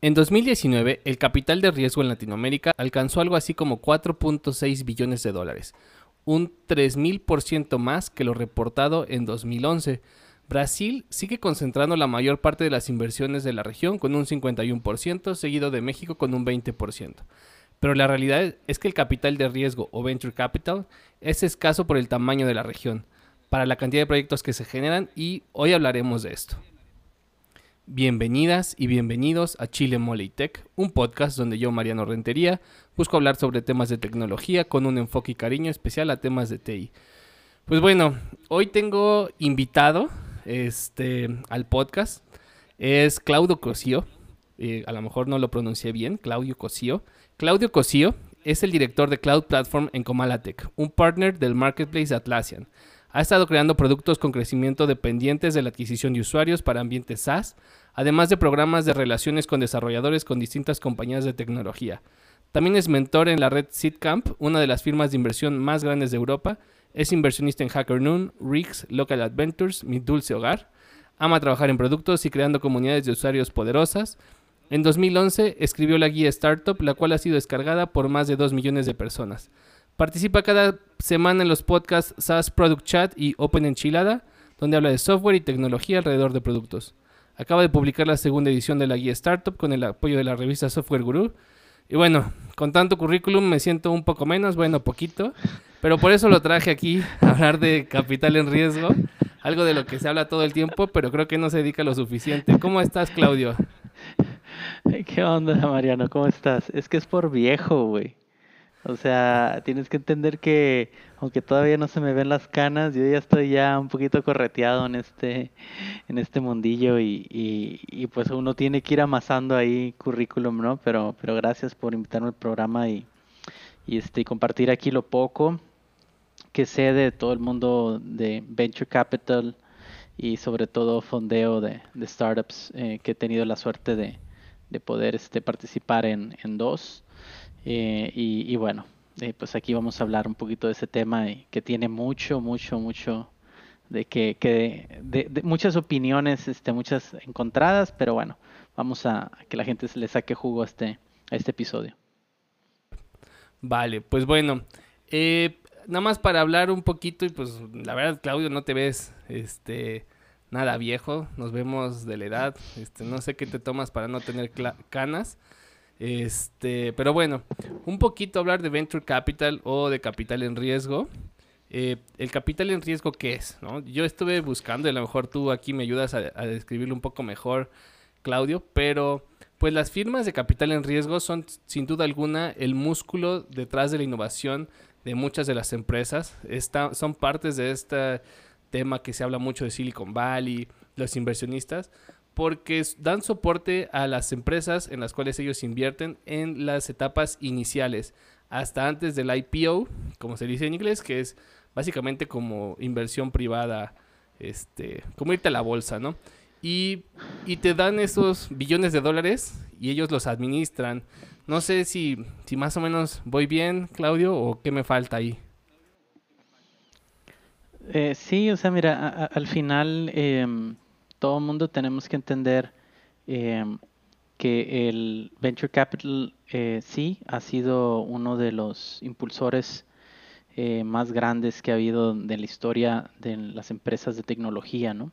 En 2019, el capital de riesgo en Latinoamérica alcanzó algo así como 4.6 billones de dólares, un 3.000% más que lo reportado en 2011. Brasil sigue concentrando la mayor parte de las inversiones de la región con un 51%, seguido de México con un 20%. Pero la realidad es que el capital de riesgo o venture capital es escaso por el tamaño de la región, para la cantidad de proyectos que se generan y hoy hablaremos de esto. Bienvenidas y bienvenidos a Chile Mole Tech, un podcast donde yo, Mariano Rentería, busco hablar sobre temas de tecnología con un enfoque y cariño especial a temas de TI. Pues bueno, hoy tengo invitado este, al podcast es Claudio Cosío. Eh, a lo mejor no lo pronuncié bien, Claudio Cosío. Claudio Cosío es el director de Cloud Platform en Comalatec, un partner del marketplace Atlassian. Ha estado creando productos con crecimiento dependientes de la adquisición de usuarios para ambientes SaaS, además de programas de relaciones con desarrolladores con distintas compañías de tecnología. También es mentor en la red SeedCamp, una de las firmas de inversión más grandes de Europa, es inversionista en HackerNoon, Riggs, Local Adventures, Mi Dulce Hogar. Ama trabajar en productos y creando comunidades de usuarios poderosas. En 2011 escribió la guía Startup, la cual ha sido descargada por más de 2 millones de personas. Participa cada semana en los podcasts SaaS Product Chat y Open Enchilada, donde habla de software y tecnología alrededor de productos. Acaba de publicar la segunda edición de la guía Startup con el apoyo de la revista Software Guru. Y bueno, con tanto currículum me siento un poco menos, bueno, poquito, pero por eso lo traje aquí a hablar de capital en riesgo, algo de lo que se habla todo el tiempo, pero creo que no se dedica lo suficiente. ¿Cómo estás, Claudio? ¿Qué onda, Mariano? ¿Cómo estás? Es que es por viejo, güey. O sea, tienes que entender que aunque todavía no se me ven las canas, yo ya estoy ya un poquito correteado en este, en este mundillo y, y, pues uno tiene que ir amasando ahí currículum, ¿no? Pero, pero gracias por invitarme al programa y, y este, compartir aquí lo poco que sé de todo el mundo de venture capital y sobre todo fondeo de, startups eh, que he tenido la suerte de, de poder este, participar en, en dos. Eh, y, bueno, eh, pues aquí vamos a hablar un poquito de ese tema que tiene mucho, mucho, mucho de que, muchas opiniones, este, muchas encontradas, pero bueno, vamos a, que la gente se le saque jugo a este, a este episodio. Vale, pues bueno, eh, nada más para hablar un poquito y pues la verdad Claudio no te ves este nada viejo, nos vemos de la edad, este no sé qué te tomas para no tener canas, este, pero bueno, un poquito hablar de venture capital o de capital en riesgo. Eh, el capital en riesgo, ¿qué es? ¿no? Yo estuve buscando, y a lo mejor tú aquí me ayudas a, describirlo un poco mejor, Claudio, pero pues las firmas de capital en riesgo son sin duda alguna el músculo detrás de la innovación de muchas de las empresas. son partes de este tema que se habla mucho de Silicon Valley, los inversionistas, porque dan soporte a las empresas en las cuales ellos invierten en las etapas iniciales, hasta antes del IPO, como se dice en inglés, que es básicamente como inversión privada, este, como irte a la bolsa, ¿no? Y, y te dan esos billones de dólares y ellos los administran. No sé si, si más o menos voy bien, Claudio, o qué me falta ahí. Eh, sí, o sea, mira, al final em, todo el mundo tenemos que entender em, que el venture capital eh, sí ha sido uno de los impulsores eh, más grandes que ha habido de la historia de las empresas de tecnología, ¿no?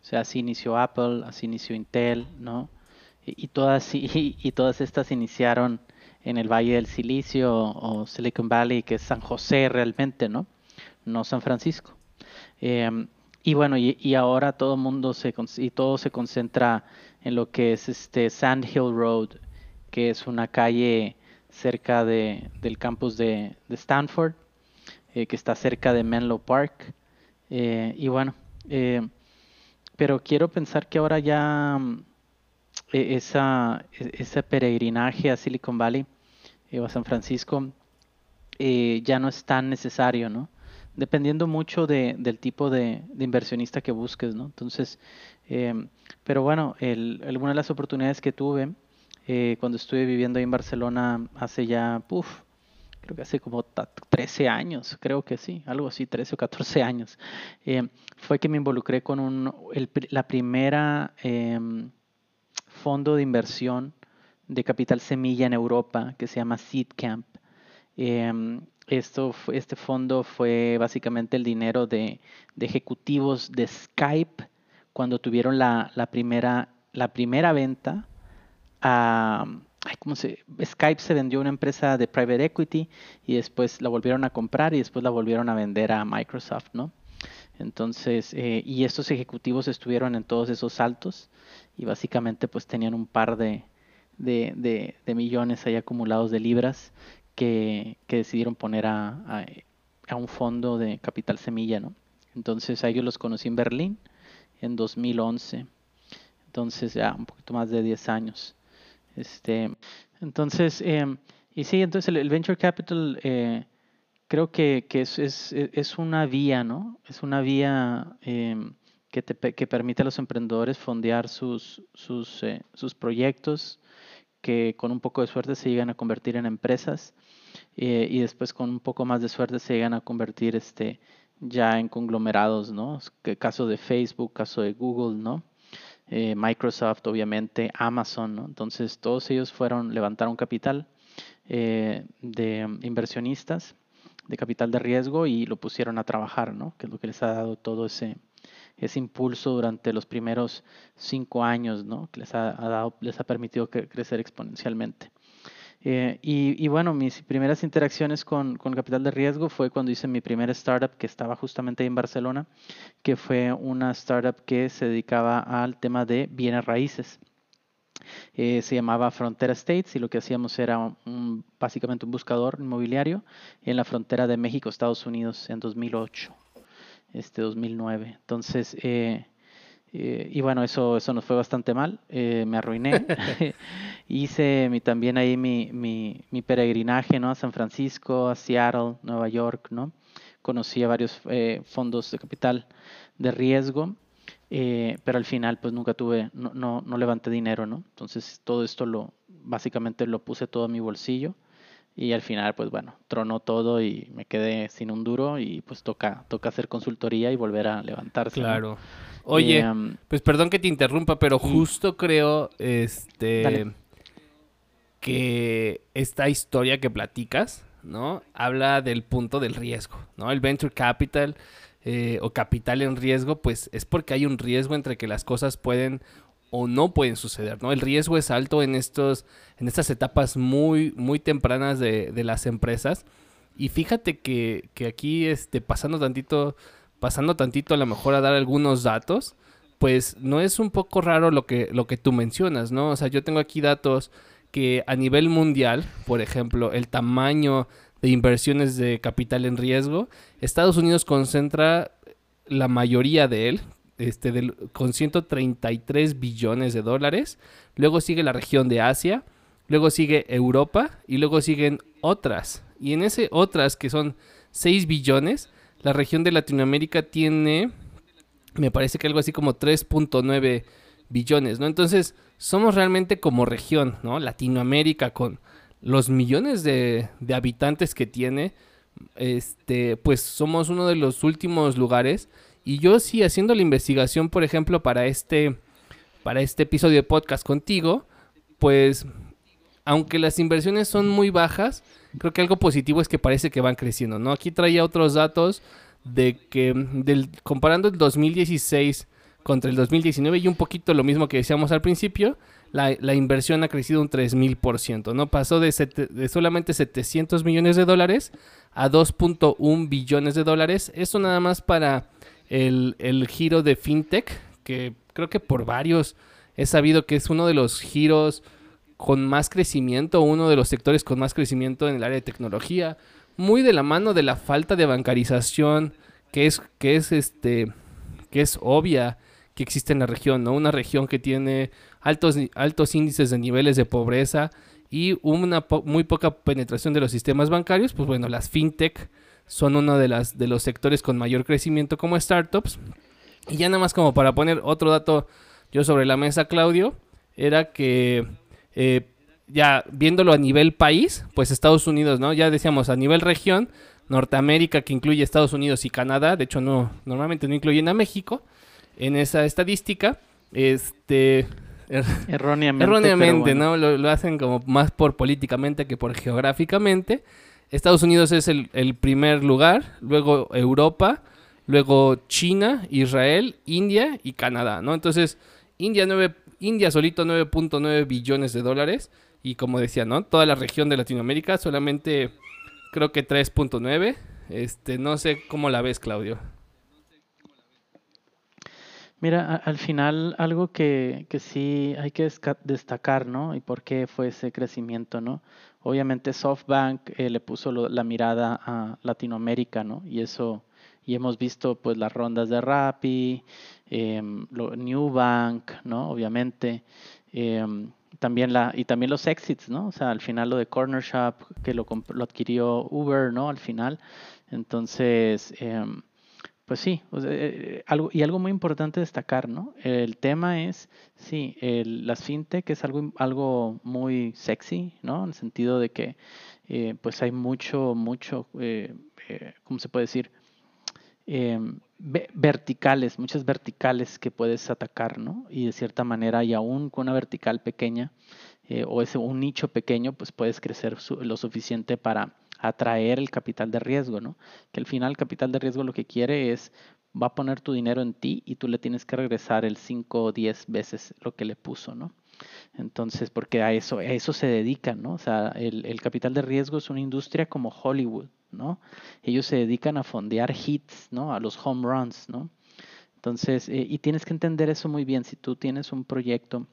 O sea, así inició Apple, así inició Intel, ¿no? Y, todas, y, y todas estas iniciaron en el Valle del Silicio o Silicon Valley, que es San José realmente, ¿no? No San Francisco. Em, y bueno, y, ahora todo el mundo se, y todo se concentra en lo que es este Sand Hill Road, que es una calle cerca de, del campus de, Stanford, eh, que está cerca de Menlo Park. Eh, y bueno, eh, pero quiero pensar que ahora ya e, esa, e, ese peregrinaje a Silicon Valley o a San Francisco ya no es tan necesario, ¿no? Dependiendo mucho de, del tipo de, inversionista que busques, ¿no? Entonces, em, pero bueno, el, de las oportunidades que tuve eh, cuando estuve viviendo ahí en Barcelona hace ya, puff, creo que hace como 13 años, creo que sí, algo así, 13 o 14 años, em, fue que me involucré con un, el, la primera em, fondo de inversión de capital semilla en Europa que se llama Seed Camp. Em, esto, este fondo fue básicamente el dinero de, ejecutivos de Skype cuando tuvieron la, primera, la primera venta a... ¿cómo se? Skype se vendió a una empresa de private equity y después la volvieron a comprar y después la volvieron a vender a Microsoft, ¿no? Entonces, eh, y estos ejecutivos estuvieron en todos esos saltos y básicamente pues tenían un par de, de, de, millones ahí acumulados de libras que, decidieron poner a, a, un fondo de capital semilla, ¿no? Entonces a ellos los conocí en Berlín en 2011, entonces ya un poquito más de 10 años. Este, entonces, em, y sí, entonces el, Venture Capital eh, creo que, que es, es, es, una vía, ¿no? Es una vía em, que, te, que permite a los emprendedores fondear sus, sus, eh, sus proyectos que con un poco de suerte se llegan a convertir en empresas eh, y después con un poco más de suerte se llegan a convertir este, ya en conglomerados, ¿no? Caso de Facebook, caso de Google, ¿no? Eh, Microsoft, obviamente, Amazon, ¿no? Entonces todos ellos fueron, levantaron capital eh, de inversionistas, de capital de riesgo y lo pusieron a trabajar, ¿no? Que es lo que les ha dado todo ese, ese impulso durante los primeros cinco años, ¿no? Que les ha, dado, les ha permitido crecer exponencialmente. Eh, y, bueno, mis primeras interacciones con, con, capital de riesgo fue cuando hice mi primera startup que estaba justamente ahí en Barcelona, que fue una startup que se dedicaba al tema de bienes raíces. Eh, se llamaba Frontera States y lo que hacíamos era básicamente un buscador inmobiliario en la frontera de México-Estados Unidos en 2008 este 2009. Entonces, eh, eh, y bueno, eso, eso nos fue bastante mal, eh, me arruiné. Hice mi, también ahí mi, mi, mi, peregrinaje ¿no? a San Francisco, a Seattle, Nueva York, ¿no? Conocí a varios fondos de capital de riesgo, pero al final pues nunca tuve, no, no, no levanté dinero, ¿no? Entonces todo esto lo, básicamente lo puse todo en mi bolsillo y al final, pues bueno, tronó todo y me quedé sin un duro y pues toca, toca hacer consultoría y volver a levantarse. Claro. Oye, em, pues perdón que te interrumpa, pero justo creo este que esta historia que platicas, ¿no? Habla del punto del riesgo, ¿no? El venture capital eh, o capital en riesgo, pues es porque hay un riesgo entre que las cosas pueden o no pueden suceder, ¿no? El riesgo es alto en estos, en estas etapas muy, muy tempranas de, las empresas. Y fíjate que, aquí, este, pasando tantito, pasando tantito a lo mejor a dar algunos datos, pues no es un poco raro lo que, lo que tú mencionas, ¿no? O sea, yo tengo aquí datos que a nivel mundial, por ejemplo, el tamaño de inversiones de capital en riesgo, Estados Unidos concentra la mayoría de él, este, con 133 billones de dólares. Luego sigue la región de Asia, luego sigue Europa y luego siguen otras. Y en ese otras, que son 6 billones, la región de Latinoamérica tiene, me parece que algo así como 3.9 billones, ¿no? Entonces, somos realmente como región, ¿no? Latinoamérica con los millones de, de habitantes que tiene, este, pues somos uno de los últimos lugares y yo sí, haciendo la investigación, por ejemplo, para este, para este episodio de podcast contigo, pues, aunque las inversiones son muy bajas, creo que algo positivo es que parece que van creciendo, ¿no? Aquí traía otros datos de que, del, comparando el 2016 contra el 2019 y un poquito lo mismo que decíamos al principio, la, la inversión ha crecido un 3000%, ¿no? Pasó de, de, solamente 700 millones de dólares a 2.1 billones de dólares. Esto nada más para el, giro de fintech, que creo que por varios he sabido que es uno de los giros con más crecimiento, uno de los sectores con más crecimiento en el área de tecnología, muy de la mano de la falta de bancarización que es, que es este que es obvia que existe en la región, ¿no? Una región que tiene altos, altos índices de niveles de pobreza y una muy poca penetración de los sistemas bancarios, pues bueno, las fintech son uno de, las, de los sectores con mayor crecimiento como startups. Y ya nada más como para poner otro dato yo sobre la mesa, Claudio, era que eh, ya viéndolo a nivel país, pues Estados Unidos, ¿no? Ya decíamos a nivel región, Norteamérica que incluye Estados Unidos y Canadá, de hecho no, normalmente no incluyen a México en esa estadística, este, Er- Erróneamente. Erróneamente, bueno. ¿no? Lo, lo hacen como más por políticamente que por geográficamente. Estados Unidos es el, primer lugar, luego Europa, luego China, Israel, India y Canadá, ¿no? Entonces, India, nueve- India solito 9.9 billones de dólares y como decía, ¿no? Toda la región de Latinoamérica solamente creo que 3.9. Este, no sé cómo la ves, Claudio. Mira, al final algo que, que sí hay que destacar, ¿no? Y por qué fue ese crecimiento, ¿no? Obviamente SoftBank eh, le puso lo- la mirada a Latinoamérica, ¿no? Y eso, y hemos visto pues las rondas de Rappi, em, lo- Newbank, ¿no? Obviamente. em, también la, y también los exits, ¿no? O sea, al final lo de Corner Shop, que lo, lo adquirió Uber, ¿no? Al final. Entonces, em, pues sí, o sea, eh, algo, y algo muy importante destacar, ¿no? El tema es, sí, el- las fintech es algo, algo muy sexy, ¿no? En el sentido de que, eh, pues hay mucho, mucho, eh, eh, ¿cómo se puede decir? Ve- verticales, muchas verticales que puedes atacar, ¿no? Y de cierta manera, y aún con una vertical pequeña, o ese un nicho pequeño, pues puedes crecer su- lo suficiente para atraer el capital de riesgo, ¿no? Que al final el capital de riesgo lo que quiere es, va a poner tu dinero en ti y tú le tienes que regresar el 5 o 10 veces lo que le puso, ¿no? Entonces, porque a eso, a eso se dedican, ¿no? O sea, el, el capital de riesgo es una industria como Hollywood, ¿no? Ellos se dedican a fondear hits, ¿no? A los home runs, ¿no? Entonces, eh, y tienes que entender eso muy bien. Si tú tienes un proyecto,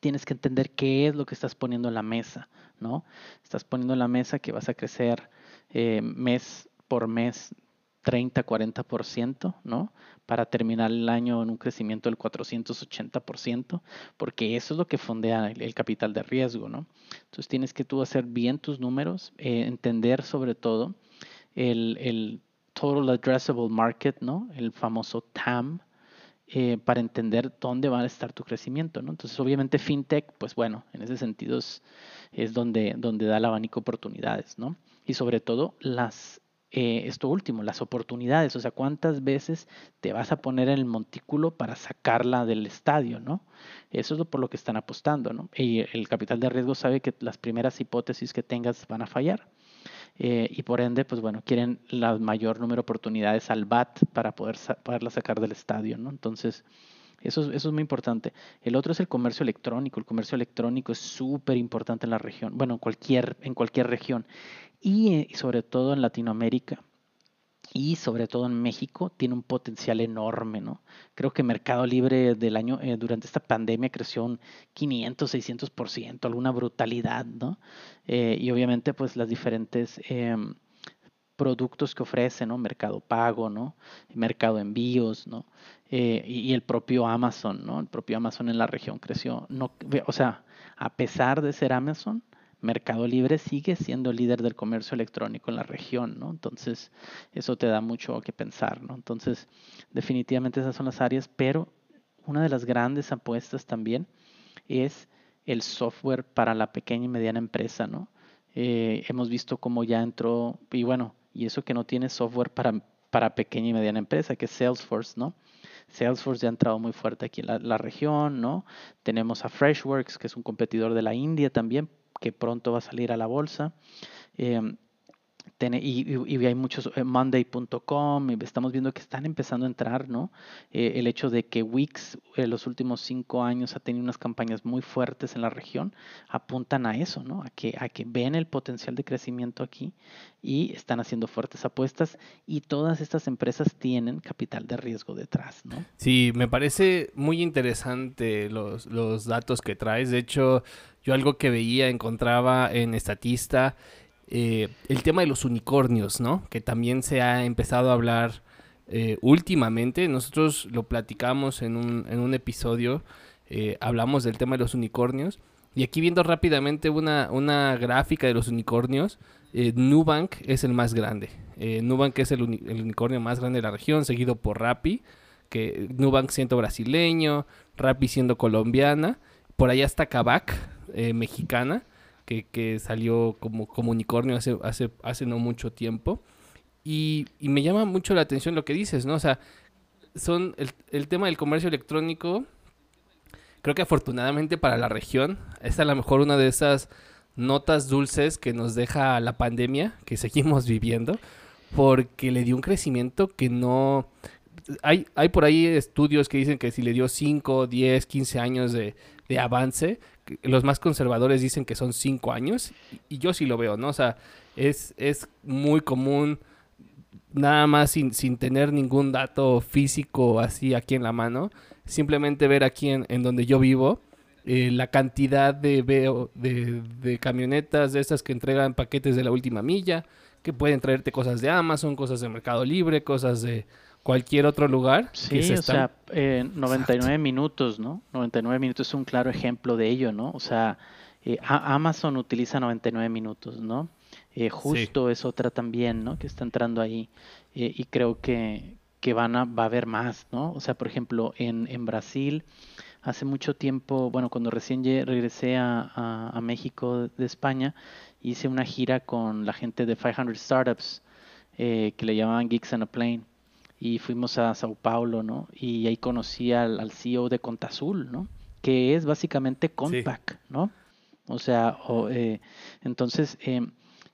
tienes que entender qué es lo que estás poniendo en la mesa, ¿no? Estás poniendo en la mesa que vas a crecer eh, mes por mes 30, 40%, ¿no? Para terminar el año en un crecimiento del 480%, porque eso es lo que fondea el, capital de riesgo, ¿no? Entonces tienes que tú hacer bien tus números, eh, entender sobre todo el, el Total Addressable Market, ¿no? El famoso TAM, eh, para entender dónde va a estar tu crecimiento, ¿no? Entonces, obviamente, FinTech, pues bueno, en ese sentido es, donde, donde da el abanico de oportunidades, ¿no? Y sobre todo, las, eh, esto último, las oportunidades, o sea, cuántas veces te vas a poner en el montículo para sacarla del estadio, ¿no? Eso es lo por lo que están apostando, ¿no? Y el capital de riesgo sabe que las primeras hipótesis que tengas van a fallar. Eh, y por ende, pues bueno, quieren la mayor número de oportunidades al BAT para poder sa- poderla sacar del estadio, ¿no? Entonces, eso, es- eso es muy importante. El otro es el comercio electrónico. El comercio electrónico es súper importante en la región, bueno, en cualquier, en cualquier región. Y eh, sobre todo en Latinoamérica y sobre todo en México tiene un potencial enorme, ¿no? Creo que Mercado Libre del año, eh, durante esta pandemia creció un 500, 600%, alguna brutalidad, ¿no? Eh, y obviamente pues las diferentes em, productos que ofrece, ¿no? Mercado Pago, ¿no? Mercado Envíos, ¿no? Eh, y, y el propio Amazon, ¿no? El propio Amazon en la región creció, no, o sea, a pesar de ser Amazon, Mercado Libre sigue siendo líder del comercio electrónico en la región, ¿no? Entonces, eso te da mucho que pensar, ¿no? Entonces, definitivamente esas son las áreas, pero una de las grandes apuestas también es el software para la pequeña y mediana empresa, ¿no? Eh, hemos visto cómo ya entró, y bueno, y eso que no tiene software para, para pequeña y mediana empresa, que es Salesforce, ¿no? Salesforce ya ha entrado muy fuerte aquí en la, la región, ¿no? Tenemos a Freshworks, que es un competidor de la India también, que pronto va a salir a la bolsa. Tiene- y, y- hay muchos, eh, Monday.com, estamos viendo que están empezando a entrar, ¿no? Eh, el hecho de que Wix en los últimos cinco años ha tenido unas campañas muy fuertes en la región, apuntan a eso, ¿no? A que, a que ven el potencial de crecimiento aquí y están haciendo fuertes apuestas y todas estas empresas tienen capital de riesgo detrás, ¿no? Sí, me parece muy interesante los, los datos que traes. De hecho, yo algo que veía, encontraba en Estatista, eh, el tema de los unicornios, ¿no? Que también se ha empezado a hablar eh, últimamente. Nosotros lo platicamos en un, en un episodio, eh, hablamos del tema de los unicornios. Y aquí viendo rápidamente una, una gráfica de los unicornios, eh, Nubank es el más grande. Eh, Nubank es el, uni- el unicornio más grande de la región, seguido por Rappi que Nubank siendo brasileño, Rappi siendo colombiana, por allá está Kavak, eh, mexicana, que, que salió como, como unicornio hace, hace, hace no mucho tiempo. Y, y me llama mucho la atención lo que dices, ¿no? O sea, son el, el tema del comercio electrónico creo que afortunadamente para la región, es a lo mejor una de esas notas dulces que nos deja la pandemia que seguimos viviendo, porque le dio un crecimiento que no... Hay, hay por ahí estudios que dicen que si le dio 5, 10, 15 años de, de avance, los más conservadores dicen que son 5 años, y yo sí lo veo, ¿no? O sea, es, es muy común nada más sin, sin, tener ningún dato físico así aquí en la mano, simplemente ver aquí en, en donde yo vivo eh, la cantidad de, de, de, camionetas de estas que entregan paquetes de la última milla, que pueden traerte cosas de Amazon, cosas de Mercado Libre, cosas de cualquier otro lugar. Sí, o sea, eh, 99 minutos, ¿no? 99 minutos es un claro ejemplo de ello, ¿no? O sea, eh, Amazon utiliza 99 minutos, ¿no? Eh, justo es otra también, ¿no? Que está entrando ahí. Eh, y creo que, que van a, va a haber más, ¿no? O sea, por ejemplo, en, en Brasil hace mucho tiempo, bueno, cuando recién regresé a, a, México de España, hice una gira con la gente de 500 Startups, eh, que le llamaban Geeks on a Plane, y fuimos a Sao Paulo, ¿no? Y ahí conocí al, al CEO de Contazul, ¿no? Que es básicamente Compact, ¿no? O sea, o, eh, entonces, eh,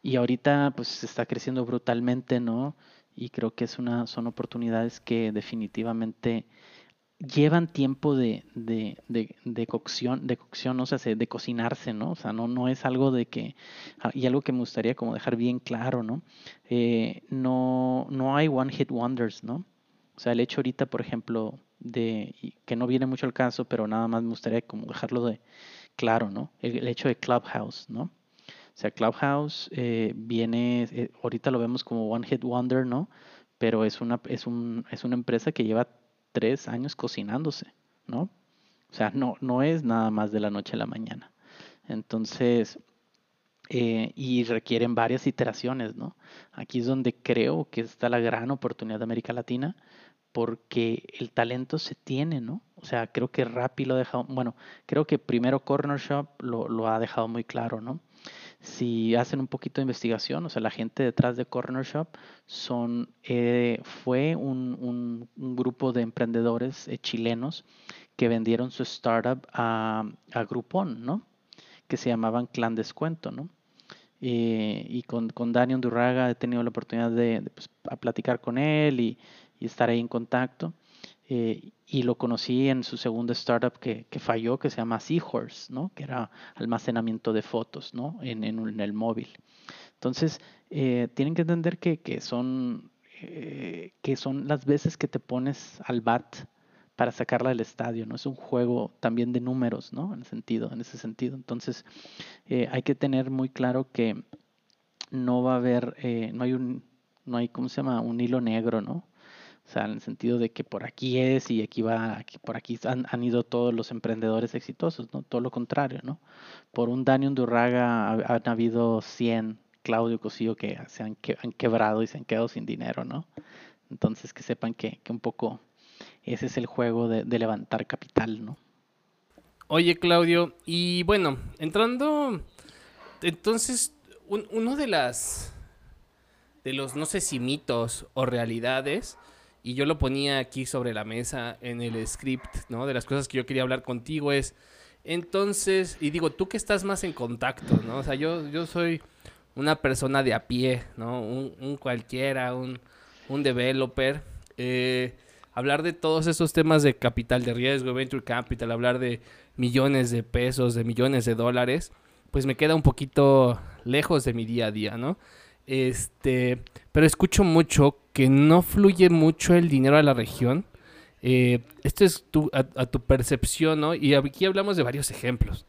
y ahorita pues está creciendo brutalmente, ¿no? Y creo que es una, son oportunidades que definitivamente llevan tiempo de, de, de, cocción, de cocción, o sea, de cocinarse, ¿no? O sea, no, no es algo de que, ah, y algo que me gustaría como dejar bien claro, ¿no? Eh, no, no hay one hit wonders, ¿no? O sea, el hecho ahorita, por ejemplo, de, que no viene mucho al caso, pero nada más me gustaría como dejarlo de claro, ¿no? El, hecho de Clubhouse, ¿no? O sea, Clubhouse eh, viene, eh, ahorita lo vemos como one hit wonder, ¿no? Pero es una, es un, es una empresa que lleva tres años cocinándose, ¿no? O sea, no, no es nada más de la noche a la mañana. Entonces, eh, y requieren varias iteraciones, ¿no? Aquí es donde creo que está la gran oportunidad de América Latina, porque el talento se tiene, ¿no? O sea, creo que Rappi lo ha dejado, bueno, creo que primero Corner Shop lo, lo ha dejado muy claro, ¿no? Si hacen un poquito de investigación, o sea, la gente detrás de Corner Shop son, eh, fue un, un, grupo de emprendedores eh, chilenos que vendieron su startup a, a, Groupon, ¿no? Que se llamaban Clan Descuento, ¿no? Eh, y con, con Dani Undurraga he tenido la oportunidad de, pues, platicar con él y, y, estar ahí en contacto. Eh, y lo conocí en su segunda startup que, que, falló, que se llama Seahorse, ¿no? que era almacenamiento de fotos ¿no? en, en, el móvil. Entonces, eh, tienen que entender que, que son, eh, que son las veces que te pones al bat para sacarla del estadio, ¿no? Es un juego también de números, ¿no? En, sentido, en ese sentido. Entonces, hay que tener muy claro que no va a haber, no hay un, no hay, ¿cómo se llama? Un hilo negro, ¿no? O sea, en el sentido de que por aquí es y aquí va, aquí, por aquí han, han, ido todos los emprendedores exitosos, ¿no? Todo lo contrario, ¿no? Por un Dani Undurraga han habido 100 Claudio Cosillo que se han, han quebrado y se han quedado sin dinero, ¿no? Entonces que sepan que, que un poco ese es el juego de, de levantar capital, ¿no? Oye, Claudio, y bueno, entrando, entonces, un, uno de las, de los, no sé si mitos o realidades, y yo lo ponía aquí sobre la mesa en el script, ¿no? De las cosas que yo quería hablar contigo es, entonces, y digo, tú que estás más en contacto, ¿no? O sea, yo, yo soy una persona de a pie, ¿no? Un, cualquiera, un, un developer. Eh, hablar de todos esos temas de capital de riesgo, venture capital, hablar de millones de pesos, de millones de dólares, pues me queda un poquito lejos de mi día a día, ¿no? Este, pero escucho mucho que no fluye mucho el dinero a la región. Eh, esto es tu, a, tu percepción, ¿no? Y aquí hablamos de varios ejemplos.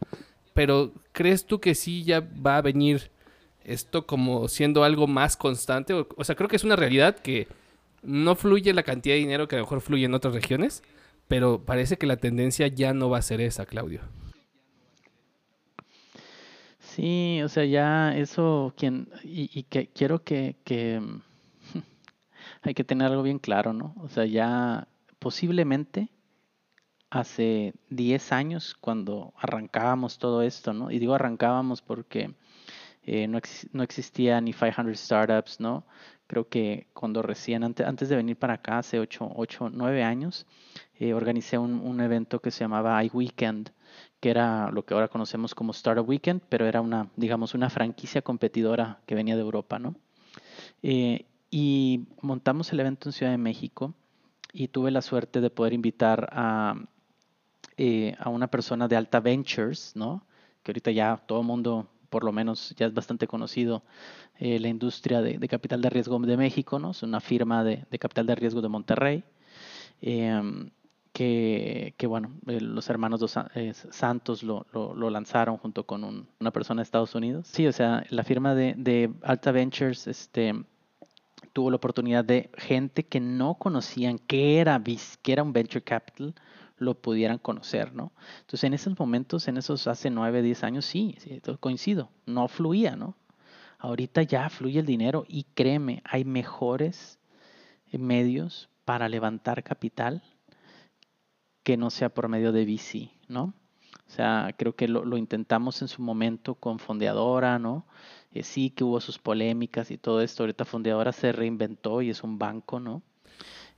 Pero ¿crees tú que sí ya va a venir esto como siendo algo más constante? O, o sea, creo que es una realidad que no fluye la cantidad de dinero que a lo mejor fluye en otras regiones, pero parece que la tendencia ya no va a ser esa, Claudio. Sí, o sea, ya eso, quien, y, que quiero que, que hay que tener algo bien claro, ¿no? O sea, ya posiblemente hace 10 años cuando arrancábamos todo esto, ¿no? Y digo arrancábamos porque eh, no, no, existía ni 500 Startups, ¿no? Creo que cuando recién, antes, antes de venir para acá, hace 8, 8 9 años, eh, organicé un, un, evento que se llamaba iWeekend, que era lo que ahora conocemos como Startup Weekend, pero era una, digamos, una franquicia competidora que venía de Europa, ¿no? Eh, y montamos el evento en Ciudad de México y tuve la suerte de poder invitar a, eh, a una persona de Alta Ventures, ¿no? Que ahorita ya todo el mundo por lo menos ya es bastante conocido eh, la industria de, capital de riesgo de México, ¿no? Es una firma de, capital de riesgo de Monterrey, em, que, bueno, eh, los hermanos dos, eh, Santos lo, lanzaron junto con una persona de Estados Unidos. Sí, o sea, la firma de, Alta Ventures este, tuvo la oportunidad de gente que no conocían qué era, qué era un venture capital, lo pudieran conocer, ¿no? Entonces, en esos momentos, en esos hace nueve, diez años, sí, sí coincido, no fluía, ¿no? Ahorita ya fluye el dinero y créeme, hay mejores medios para levantar capital que no sea por medio de VC, ¿no? O sea, creo que lo, intentamos en su momento con Fondeadora, ¿no? Eh, sí que hubo sus polémicas y todo esto. Ahorita Fondeadora se reinventó y es un banco, ¿no?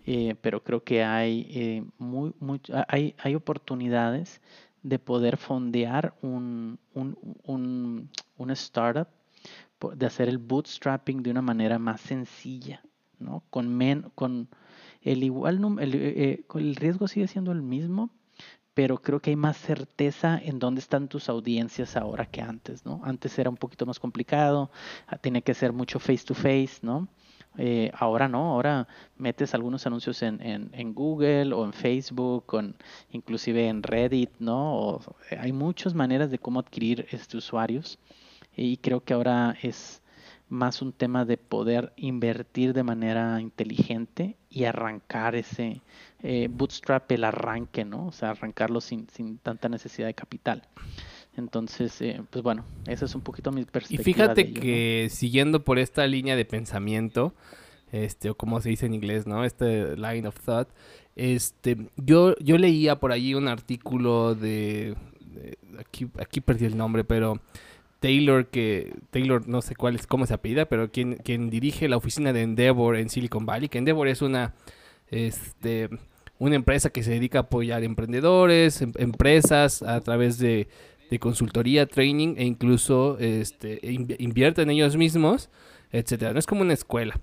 Eh, pero creo que hay, eh, muy, muy, hay, hay oportunidades de poder fondear un, un, un, una startup, de hacer el bootstrapping de una manera más sencilla, ¿no? Con, con el igual el, eh, el riesgo sigue siendo el mismo, pero creo que hay más certeza en dónde están tus audiencias ahora que antes, ¿no? Antes era un poquito más complicado, ah, tiene que ser mucho face to face, ¿no? Eh, ahora no, ahora metes algunos anuncios en, en, Google o en Facebook, o inclusive en Reddit, ¿no? Eh, hay muchas maneras de cómo adquirir este, usuarios y creo que ahora es más un tema de poder invertir de manera inteligente y arrancar ese eh, bootstrap, el arranque, ¿no? O sea, arrancarlo sin, sin tanta necesidad de capital. Entonces, eh, pues bueno, esa es un poquito mi perspectiva. Y fíjate que siguiendo por esta línea de pensamiento, este, o como se dice en inglés, ¿no? Este line of thought, este, yo, yo leía por allí un artículo de, aquí, aquí perdí el nombre, pero Taylor, que Taylor no sé cuál es, cómo se apellida, pero quien, dirige la oficina de Endeavor en Silicon Valley, que Endeavor es una, este, una empresa que se dedica a apoyar emprendedores, em, empresas a través de de consultoría, training e incluso este, invierte en ellos mismos, etcétera. No es como una escuela.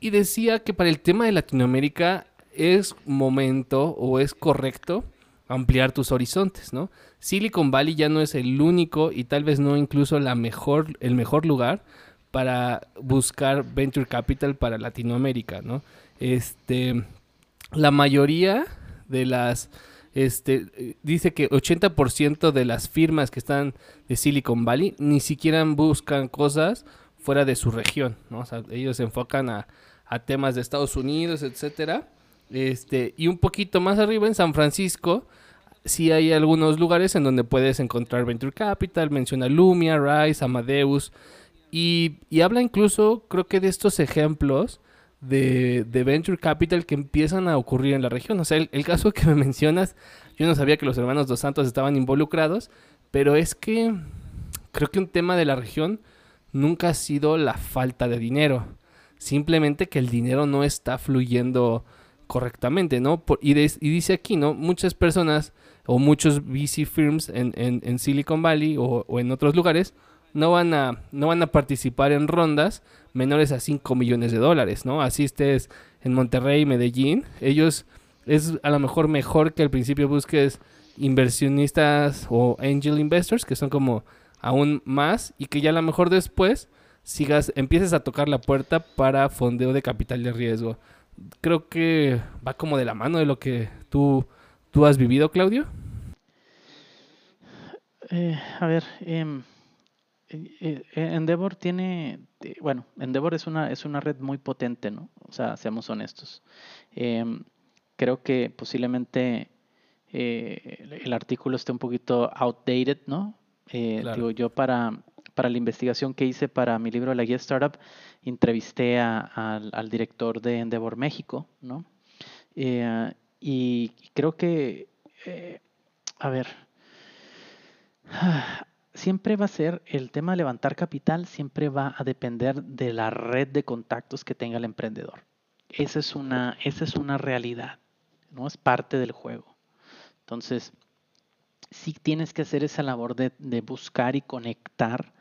Y decía que para el tema de Latinoamérica es momento o es correcto ampliar tus horizontes, ¿no? Silicon Valley ya no es el único y tal vez no incluso la mejor, el mejor lugar para buscar venture capital para Latinoamérica, ¿no? Este, la mayoría de las este, dice que 80% de las firmas que están de Silicon Valley ni siquiera buscan cosas fuera de su región, ¿no? Ellos se enfocan a, temas de Estados Unidos, etcétera. Este, y un poquito más arriba en San Francisco, sí hay algunos lugares en donde puedes encontrar Venture Capital, menciona Lumia, Rise, Amadeus, y, y habla incluso, creo que de estos ejemplos de, Venture Capital que empiezan a ocurrir en la región. O sea, el, caso que me mencionas, yo no sabía que los hermanos Dos Santos estaban involucrados, pero es que creo que un tema de la región nunca ha sido la falta de dinero. Simplemente que el dinero no está fluyendo correctamente, ¿no? y, dice aquí, ¿no? Muchas personas o muchos VC firms en, Silicon Valley o, o en otros lugares no van a, no van a participar en rondas menores a 5 millones de dólares, ¿no? Así estés en Monterrey, Medellín, ellos es a lo mejor mejor que al principio busques inversionistas o angel investors, que son como aún más, y que ya a lo mejor después sigas, empieces a tocar la puerta para fondeo de capital de riesgo. Creo que va como de la mano de lo que tú, tú has vivido, Claudio. Eh, a ver, eh, eh, eh, Endeavor tiene, bueno, Endeavor es una, es una red muy potente, ¿no? O sea, seamos honestos. Em, creo que posiblemente el artículo esté un poquito outdated, ¿no? Digo, yo para, para la investigación que hice para mi libro La Guía Startup, entrevisté al, director de Endeavor México, ¿no? y creo que, a ver, siempre va a ser el tema de levantar capital, siempre va a depender de la red de contactos que tenga el emprendedor. Esa es una, esa es una realidad, ¿no? Es parte del juego. Entonces, sí tienes que hacer esa labor de buscar y conectar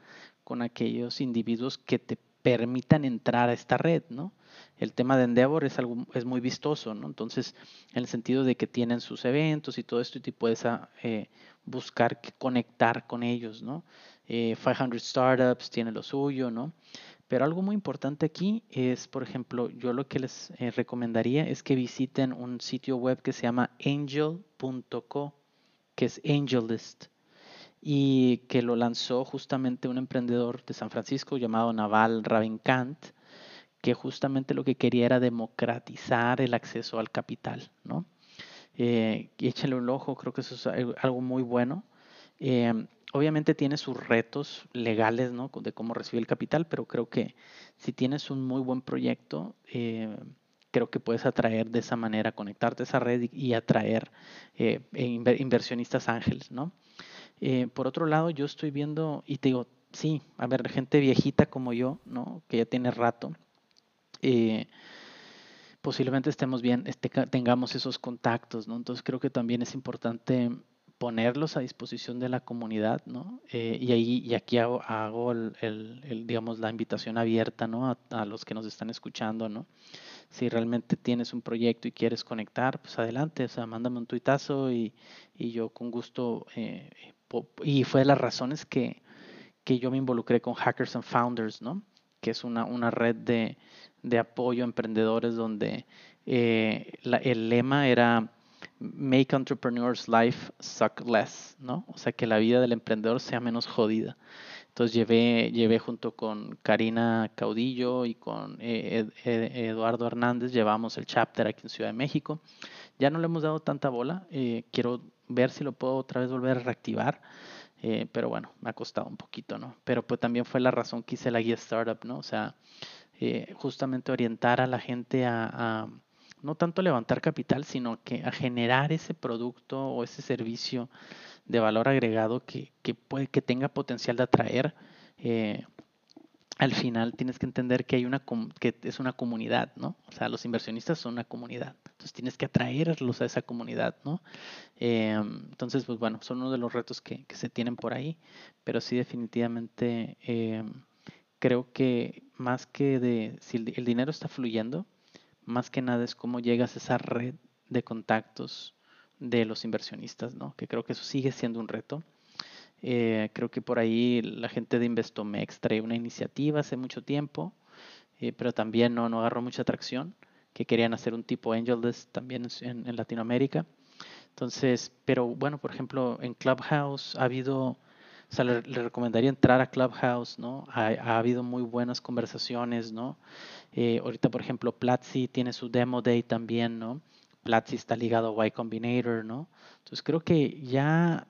con aquellos individuos que te permitan entrar a esta red, ¿no? El tema de Endeavor es algo es muy vistoso, ¿no? Entonces, en el sentido de que tienen sus eventos y todo esto y puedes ah, eh, buscar conectar con ellos, ¿no? 500 eh, Startups tiene lo suyo, ¿no? Pero algo muy importante aquí es, por ejemplo, yo lo que les eh, recomendaría es que visiten un sitio web que se llama angel.co, que es AngelList y que lo lanzó justamente un emprendedor de San Francisco llamado Naval Ravikant, que justamente lo que quería era democratizar el acceso al capital, ¿no? Eh, y échale un ojo, creo que eso es algo muy bueno. Eh, obviamente tiene sus retos legales, ¿no? De cómo recibir el capital, pero creo que si tienes un muy buen proyecto, eh, creo que puedes atraer de esa manera, conectarte a esa red y, atraer inversionistas ángeles, ¿no? Eh, por otro lado, yo estoy viendo, y te digo, sí, a ver, gente viejita como yo, ¿no? Que ya tiene rato, eh, posiblemente estemos bien, este, tengamos esos contactos, ¿no? Entonces creo que también es importante ponerlos a disposición de la comunidad, ¿no? Eh, y ahí y aquí hago, el, digamos la invitación abierta, ¿no? A, los que nos están escuchando, ¿no? Si realmente tienes un proyecto y quieres conectar, pues adelante, o sea, mándame un tuitazo y, y yo con gusto eh, y fue de las razones que, yo me involucré con Hackers and Founders, ¿no? que es una, una red de, apoyo a emprendedores donde eh, el lema era Make Entrepreneurs Life Suck Less, ¿no? O sea, que la vida del emprendedor sea menos jodida. Entonces llevé, llevé junto con Karina Caudillo y con eh, Eduardo Hernández, llevamos el chapter aquí en Ciudad de México. Ya no le hemos dado tanta bola, eh, quiero ver si lo puedo otra vez volver a reactivar. Eh, pero bueno, me ha costado un poquito, ¿no? Pero pues también fue la razón que hice la guía startup, ¿no? O sea, eh, justamente orientar a la gente a, no tanto levantar capital, sino que a generar ese producto o ese servicio de valor agregado que, que puede, que tenga potencial de atraer eh, al final tienes que entender que hay una que es una comunidad, ¿no? O sea, los inversionistas son una comunidad. Entonces tienes que atraerlos a esa comunidad, ¿no? Em, entonces, pues bueno, son uno de los retos que, se tienen por ahí. Pero sí, definitivamente em, creo que más que de si el, dinero está fluyendo, más que nada es cómo llegas a esa red de contactos de los inversionistas, ¿no? Que creo que eso sigue siendo un reto. Eh, creo que por ahí la gente de Investomex trae una iniciativa hace mucho tiempo, eh, pero también no, no agarró mucha atracción, que querían hacer un tipo AngelList también en, Latinoamérica. Entonces, pero bueno, por ejemplo, en Clubhouse ha habido, o sea, le, recomendaría entrar a Clubhouse, ¿no? Ha, habido muy buenas conversaciones, ¿no? Eh, ahorita, por ejemplo, Platzi tiene su Demo Day también, ¿no? Platzi está ligado a Y Combinator, ¿no? Entonces creo que ya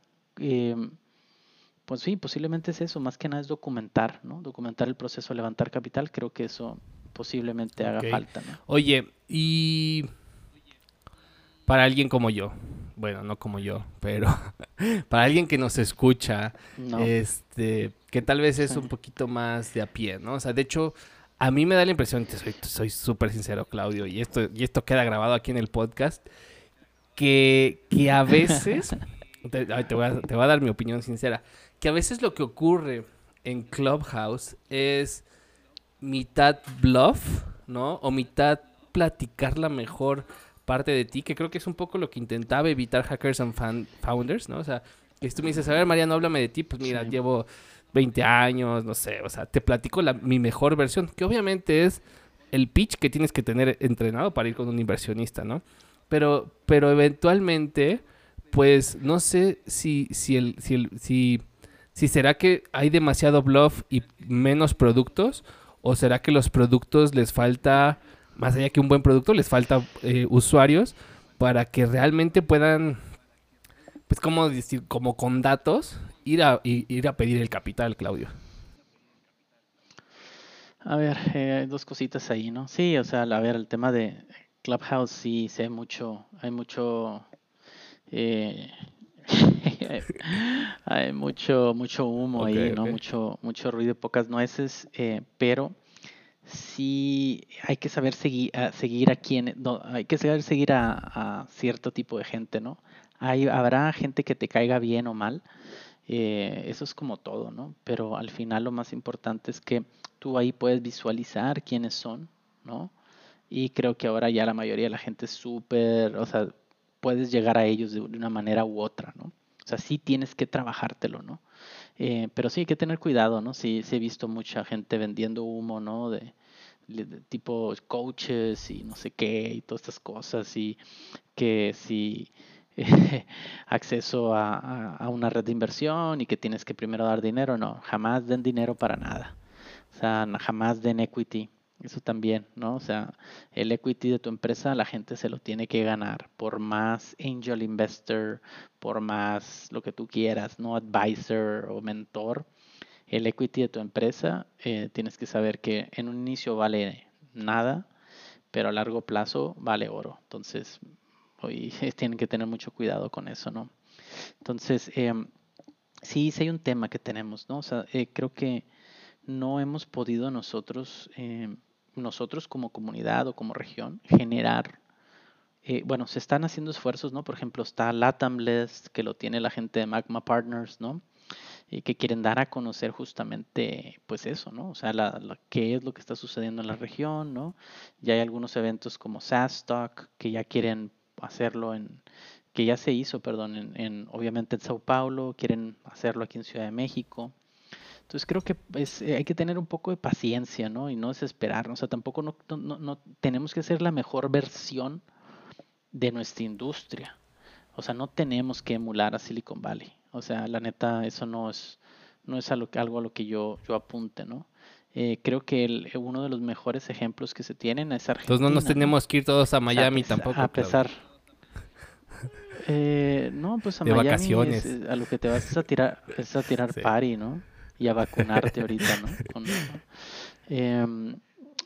pues sí, posiblemente es eso, más que nada es documentar, ¿no? Documentar el proceso de levantar capital, creo que eso posiblemente haga falta, ¿no? Oye, y para alguien como yo, bueno, no como yo, pero para alguien que nos escucha, este, que tal vez es un poquito más de a pie, ¿no? O sea, de hecho, a mí me da la impresión, soy súper sincero, Claudio, y esto, y esto queda grabado aquí en el podcast, que, que a veces, te, te, voy a, te voy a dar mi opinión sincera, que a veces lo que ocurre en Clubhouse es mitad bluff, ¿no? O mitad platicar la mejor parte de ti, que creo que es un poco lo que intentaba evitar Hackers and Founders, ¿no? O sea, que tú me dices, a ver, Mariano, háblame de ti, pues mira, llevo 20 años, no sé, o sea, te platico la, mi mejor versión, que obviamente es el pitch que tienes que tener entrenado para ir con un inversionista, ¿no? Pero, pero eventualmente, pues, no sé si, si, el, si, el, si si será que hay demasiado bluff y menos productos, o será que los productos les falta, más allá que un buen producto, les falta eh, usuarios para que realmente puedan, pues como decir, como con datos, ir a, ir a pedir el capital, Claudio. A ver, eh, dos cositas ahí, ¿no? Sí, o sea, a ver, el tema de Clubhouse sí sé mucho, hay mucho, eh, hay, mucho, mucho humo ahí, ¿no? Mucho, mucho ruido, pocas nueces, eh, pero sí hay que saber seguir a, seguir a quien, no, hay que saber seguir a, cierto tipo de gente, ¿no? Hay, habrá gente que te caiga bien o mal, eh, eso es como todo, ¿no? Pero al final lo más importante es que tú ahí puedes visualizar quiénes son, ¿no? Y creo que ahora ya la mayoría de la gente es súper, o sea, puedes llegar a ellos de una manera u otra, ¿no? Sea, sí tienes que trabajártelo, ¿no? Eh, pero sí hay que tener cuidado, ¿no? Sí, sí he visto mucha gente vendiendo humo, ¿no? De, tipo coaches y no sé qué y todas estas cosas y que si acceso a, a, una red de inversión y que tienes que primero dar dinero, no, jamás den dinero para nada. O sea, jamás den equity. Eso también, ¿no? O sea, el equity de tu empresa la gente se lo tiene que ganar por más angel investor, por más lo que tú quieras, ¿no? Advisor o mentor. El equity de tu empresa eh, tienes que saber que en un inicio vale nada, pero a largo plazo vale oro. Entonces, hoy tienen que tener mucho cuidado con eso, ¿no? Entonces, em, sí, sí hay un tema que tenemos, ¿no? O sea, eh, creo que no hemos podido nosotros em, nosotros como comunidad o como región generar, eh, bueno, se están haciendo esfuerzos, ¿no? Por ejemplo, está Latamless, que lo tiene la gente de Magma Partners, ¿no? Y que quieren dar a conocer justamente, pues eso, ¿no? O sea, la, qué es lo que está sucediendo en la región, ¿no? Ya hay algunos eventos como SaaS Talk que ya quieren hacerlo en, que ya se hizo, perdón, en, en, obviamente en Sao Paulo, quieren hacerlo aquí en Ciudad de México. Entonces creo que es, eh, hay que tener un poco de paciencia, ¿no? Y no desesperarnos. O sea, tampoco no, no, no, tenemos que ser la mejor versión de nuestra industria. O sea, no tenemos que emular a Silicon Valley. O sea, la neta, eso no es, no es algo, algo a lo que yo, yo apunte, ¿no? Eh, creo que el, uno de los mejores ejemplos que se tienen es Argentina. Entonces no nos tenemos que ir todos a Miami tampoco. A pesar. Eh, no, pues a Miami vacaciones. a lo que te vas a tirar es a tirar party, ¿no? Y a vacunarte ahorita, ¿no? Em,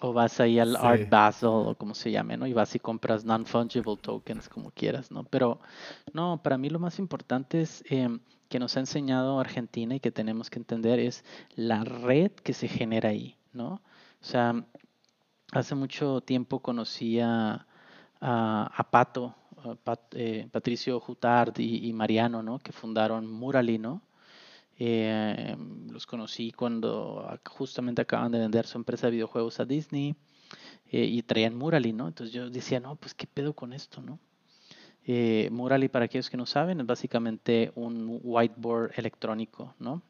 o vas ahí al Art Basel o como se llame, ¿no? Y vas y compras non-fungible tokens, como quieras, ¿no? Pero no, para mí lo más importante es em, que nos ha enseñado Argentina y que tenemos que entender es la red que se genera ahí, ¿no? O sea, hace mucho tiempo conocí a, a, Pato, eh, Patricio Jutard y, y, Mariano, ¿no? Que fundaron Murali, ¿no? Eh, los conocí cuando justamente acaban de vender su empresa de videojuegos a Disney eh, y traían Murali, ¿no? Entonces yo decía, no, pues qué pedo con esto, ¿no? Eh, Murali, para aquellos que no saben, es básicamente un whiteboard electrónico, ¿no?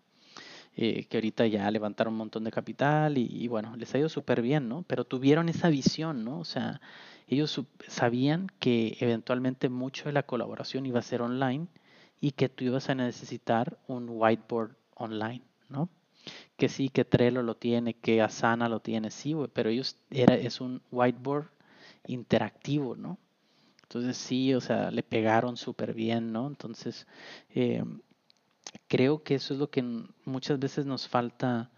que ahorita ya levantaron un montón de capital y, y bueno, les ha ido súper bien, ¿no? Pero tuvieron esa visión, ¿no? O sea, ellos sabían que eventualmente mucho de la colaboración iba a ser online y que tú ibas a necesitar un whiteboard online, ¿no? Que sí, que Trello lo tiene, que Asana lo tiene, sí, pero ellos era, es un whiteboard interactivo, ¿no? Entonces sí, o sea, le pegaron súper bien, ¿no? Entonces, eh, creo que eso es lo que muchas veces nos falta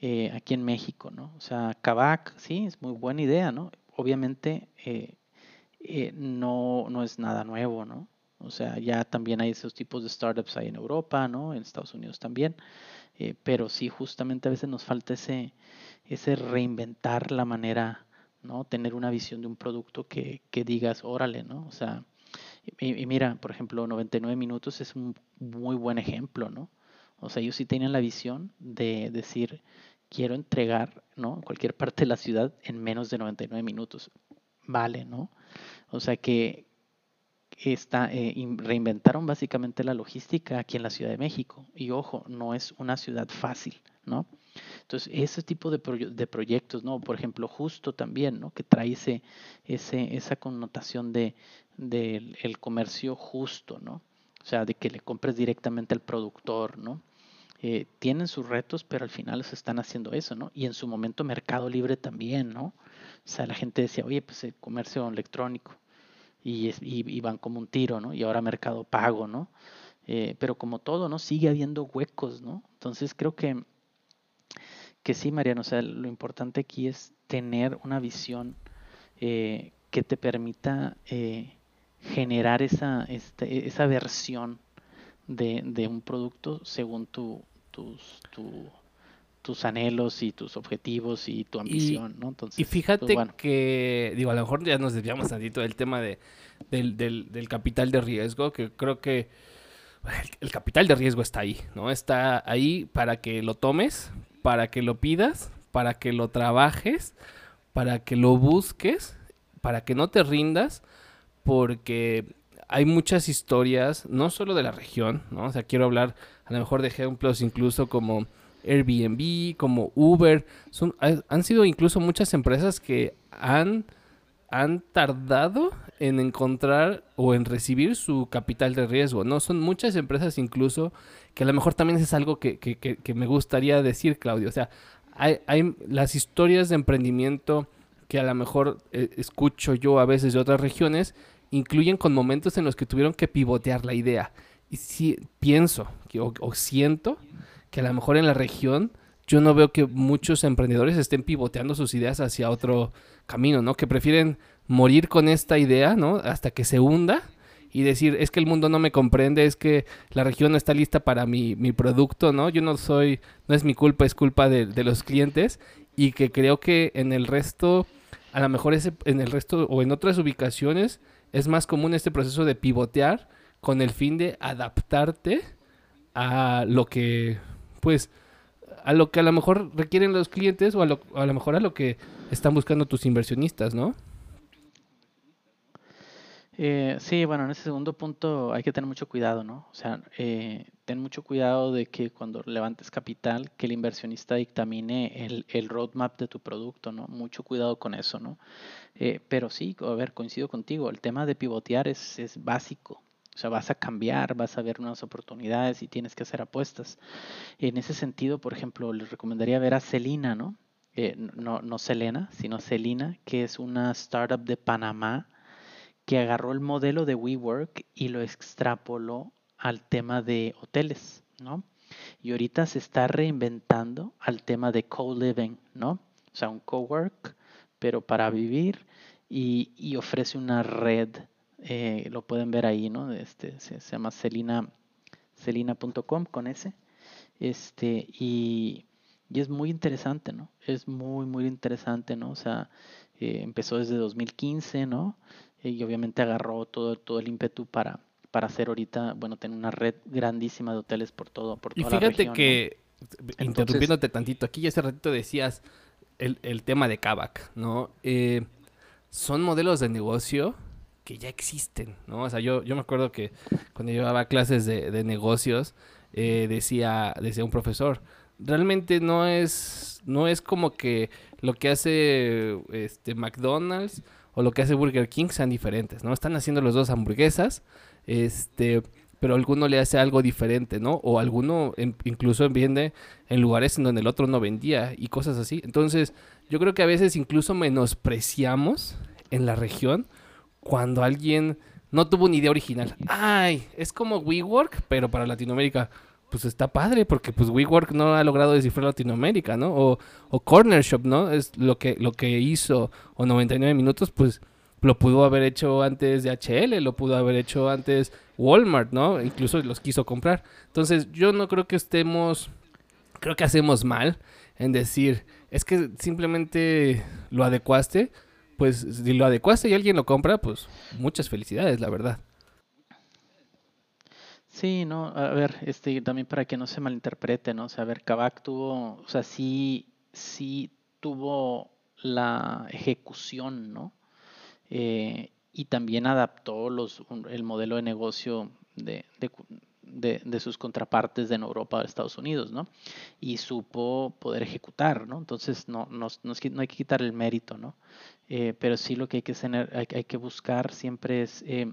eh, aquí en México, ¿no? O sea, Kavak, sí, es muy buena idea, ¿no? Obviamente eh, no, no es nada nuevo, ¿no? O sea, ya también hay esos tipos de startups ahí en Europa, ¿no? En Estados Unidos también. Eh, pero sí, justamente a veces nos falta ese, ese reinventar la manera, ¿no? Tener una visión de un producto que, que digas, órale, ¿no? O sea, y, mira, por ejemplo, 99 minutos es un muy buen ejemplo, ¿no? O sea, ellos sí tienen la visión de decir, quiero entregar, ¿no? Cualquier parte de la ciudad en menos de 99 minutos. Vale, ¿no? O sea que, está, eh, reinventaron básicamente la logística aquí en la Ciudad de México. Y ojo, no es una ciudad fácil, ¿no? Entonces, ese tipo de, de proyectos, ¿no? Por ejemplo, justo también, ¿no? Que trae ese, esa connotación de, del el comercio justo, ¿no? O sea, de que le compres directamente al productor, ¿no? Eh, tienen sus retos, pero al final se están haciendo eso, ¿no? Y en su momento Mercado Libre también, ¿no? O sea, la gente decía, oye, pues el comercio electrónico y, van como un tiro, ¿no? Y ahora Mercado Pago, ¿no? Eh, pero como todo, ¿no? Sigue habiendo huecos, ¿no? Entonces creo que, que sí, Mariano, o sea, lo importante aquí es tener una visión eh, que te permita eh, generar esa, este, esa versión de, de un producto según tu, tus, tus anhelos y tus objetivos y tu ambición, ¿no? Entonces, y fíjate pues, que, digo, a lo mejor ya nos desviamos tantito del tema de, del, del, del capital de riesgo, que creo que el capital de riesgo está ahí, ¿no? Está ahí para que lo tomes, para que lo pidas, para que lo trabajes, para que lo busques, para que no te rindas, porque hay muchas historias, no solo de la región, ¿no? O sea, quiero hablar a lo mejor de ejemplos incluso como Airbnb, como Uber, son, han sido incluso muchas empresas que han, han tardado en encontrar o en recibir su capital de riesgo, ¿no? Son muchas empresas incluso que a lo mejor también es algo que, que, que, me gustaría decir, Claudio. O sea, hay, hay, las historias de emprendimiento que a lo mejor eh, escucho yo a veces de otras regiones, incluyen con momentos en los que tuvieron que pivotear la idea. Y si pienso o, siento que a lo mejor en la región yo no veo que muchos emprendedores estén pivoteando sus ideas hacia otro camino, ¿no? Que prefieren morir con esta idea, ¿no? Hasta que se hunda y decir, es que el mundo no me comprende, es que la región no está lista para mi, mi producto, ¿no? Yo no soy, no es mi culpa, es culpa de, de los clientes y que creo que en el resto, a lo mejor ese, en el resto o en otras ubicaciones es más común este proceso de pivotear con el fin de adaptarte a lo que, pues, a lo que a lo mejor requieren los clientes o a lo, a lo mejor a lo que están buscando tus inversionistas, ¿no? Eh, sí, bueno, en ese segundo punto hay que tener mucho cuidado, ¿no? O sea, eh, ten mucho cuidado de que cuando levantes capital, que el inversionista dictamine el, el roadmap de tu producto, ¿no? Mucho cuidado con eso, ¿no? Eh, pero sí, a ver, coincido contigo, el tema de pivotear es, es básico. O sea, vas a cambiar, vas a ver nuevas oportunidades y tienes que hacer apuestas. En ese sentido, por ejemplo, les recomendaría ver a Celina, ¿no? no, no Selena, sino Celina, que es una startup de Panamá que agarró el modelo de WeWork y lo extrapoló al tema de hoteles, ¿no? Y ahorita se está reinventando al tema de co-living, ¿no? O sea, un co-work, pero para vivir y, ofrece una red, eh, lo pueden ver ahí, ¿no? Este, se, llama Celina, celina.com con ese. Este, y, y, es muy interesante, ¿no? Es muy, muy interesante, ¿no? O sea, eh, empezó desde 2015, ¿no? y obviamente agarró todo, todo el ímpetu para, para hacer ahorita, bueno, tener una red grandísima de hoteles por todo, por toda y fíjate que, interrumpiéndote tantito, aquí ya hace ratito decías el, el tema de Kavak, ¿no? Eh, son modelos de negocio que ya existen, ¿no? O sea, yo, yo me acuerdo que cuando llevaba clases de, de negocios, eh, decía, decía un profesor, realmente no es, no es como que lo que hace este McDonald's o lo que hace Burger King sean diferentes, ¿no? Están haciendo los dos hamburguesas, este, pero alguno le hace algo diferente, ¿no? O alguno incluso vende en lugares en donde el otro no vendía y cosas así. Entonces, yo creo que a veces incluso menospreciamos en la región cuando alguien no tuvo una idea original. Ay, es como WeWork, pero para Latinoamérica pues está padre porque pues WeWork no ha logrado descifrar Latinoamérica, ¿no? O, o Corner Shop, ¿no? Es lo que, lo que hizo, o 99 minutos, pues lo pudo haber hecho antes de HL, lo pudo haber hecho antes Walmart, ¿no? Incluso los quiso comprar. Entonces yo no creo que estemos, creo que hacemos mal en decir, es que simplemente lo adecuaste, pues si lo adecuaste y alguien lo compra, pues muchas felicidades, la verdad. Sí, no, a ver, este, también para que no se malinterprete, ¿no? O sea, a ver, Kavak tuvo, o sea, sí, sí tuvo la ejecución, ¿no? Eh, y también adaptó los, el modelo de negocio de, de, de, sus contrapartes en Europa o Estados Unidos, ¿no? Y supo poder ejecutar, ¿no? Entonces, no, no, no, no hay que quitar el mérito, ¿no? Eh, pero sí lo que hay que, tener, hay, que buscar siempre es... Eh,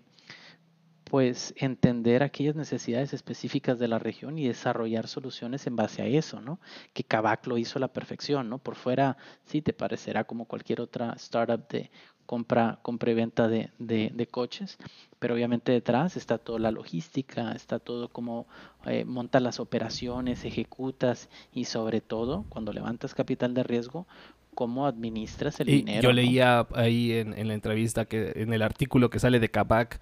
pues entender aquellas necesidades específicas de la región y desarrollar soluciones en base a eso, ¿no? Que Kavak lo hizo a la perfección, ¿no? Por fuera sí te parecerá como cualquier otra startup de compra, compra y venta de, de, coches, pero obviamente detrás está toda la logística, está todo como eh, montas las operaciones, ejecutas y sobre todo cuando levantas capital de riesgo, cómo administras el dinero. Yo leía ahí en, en, la entrevista que en el artículo que sale de Kavak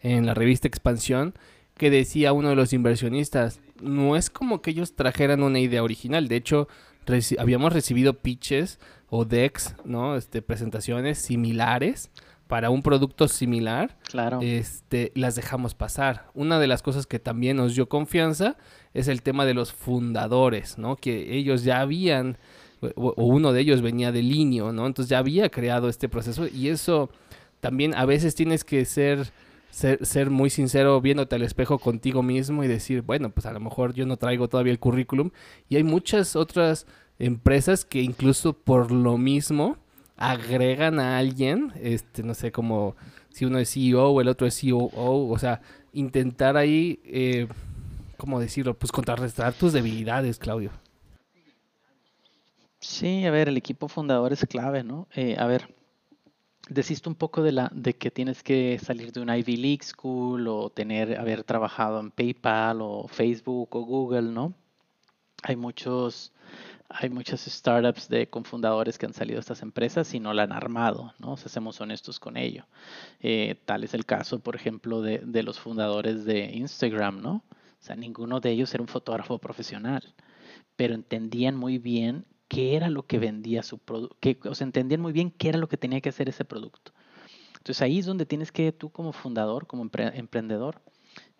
en la revista Expansión, que decía uno de los inversionistas, no es como que ellos trajeran una idea original, de hecho habíamos recibido pitches o decks, ¿no? Este, presentaciones similares para un producto similar, claro. este, las dejamos pasar. Una de las cosas que también nos dio confianza es el tema de los fundadores, ¿no? Que ellos ya habían, o, uno de ellos venía de Linio, ¿no? Entonces ya había creado este proceso y eso también a veces tienes que ser, ser, ser muy sincero viéndote al espejo contigo mismo y decir, bueno, pues a lo mejor yo no traigo todavía el currículum y hay muchas otras empresas que incluso por lo mismo agregan a alguien, este, no sé, como si uno es CEO o el otro es COO, o sea, intentar ahí, eh, ¿cómo decirlo? Pues contrarrestar tus debilidades, Claudio. Sí, a ver, el equipo fundador es clave, ¿no? Eh, a ver, deciste un poco de la de que tienes que salir de una Ivy League School o tener haber trabajado en PayPal o Facebook o Google, ¿no? Hay muchos hay muchas startups de confundadores que han salido de estas empresas y no la han armado, ¿no? O sea, seamos honestos con ello. Eh, tal es el caso, por ejemplo, de, de, los fundadores de Instagram, ¿no? O sea, ninguno de ellos era un fotógrafo profesional, pero entendían muy bien qué era lo que vendía su producto, o sea, entendían muy bien qué era lo que tenía que hacer ese producto. Entonces ahí es donde tienes que tú como fundador, como emprendedor,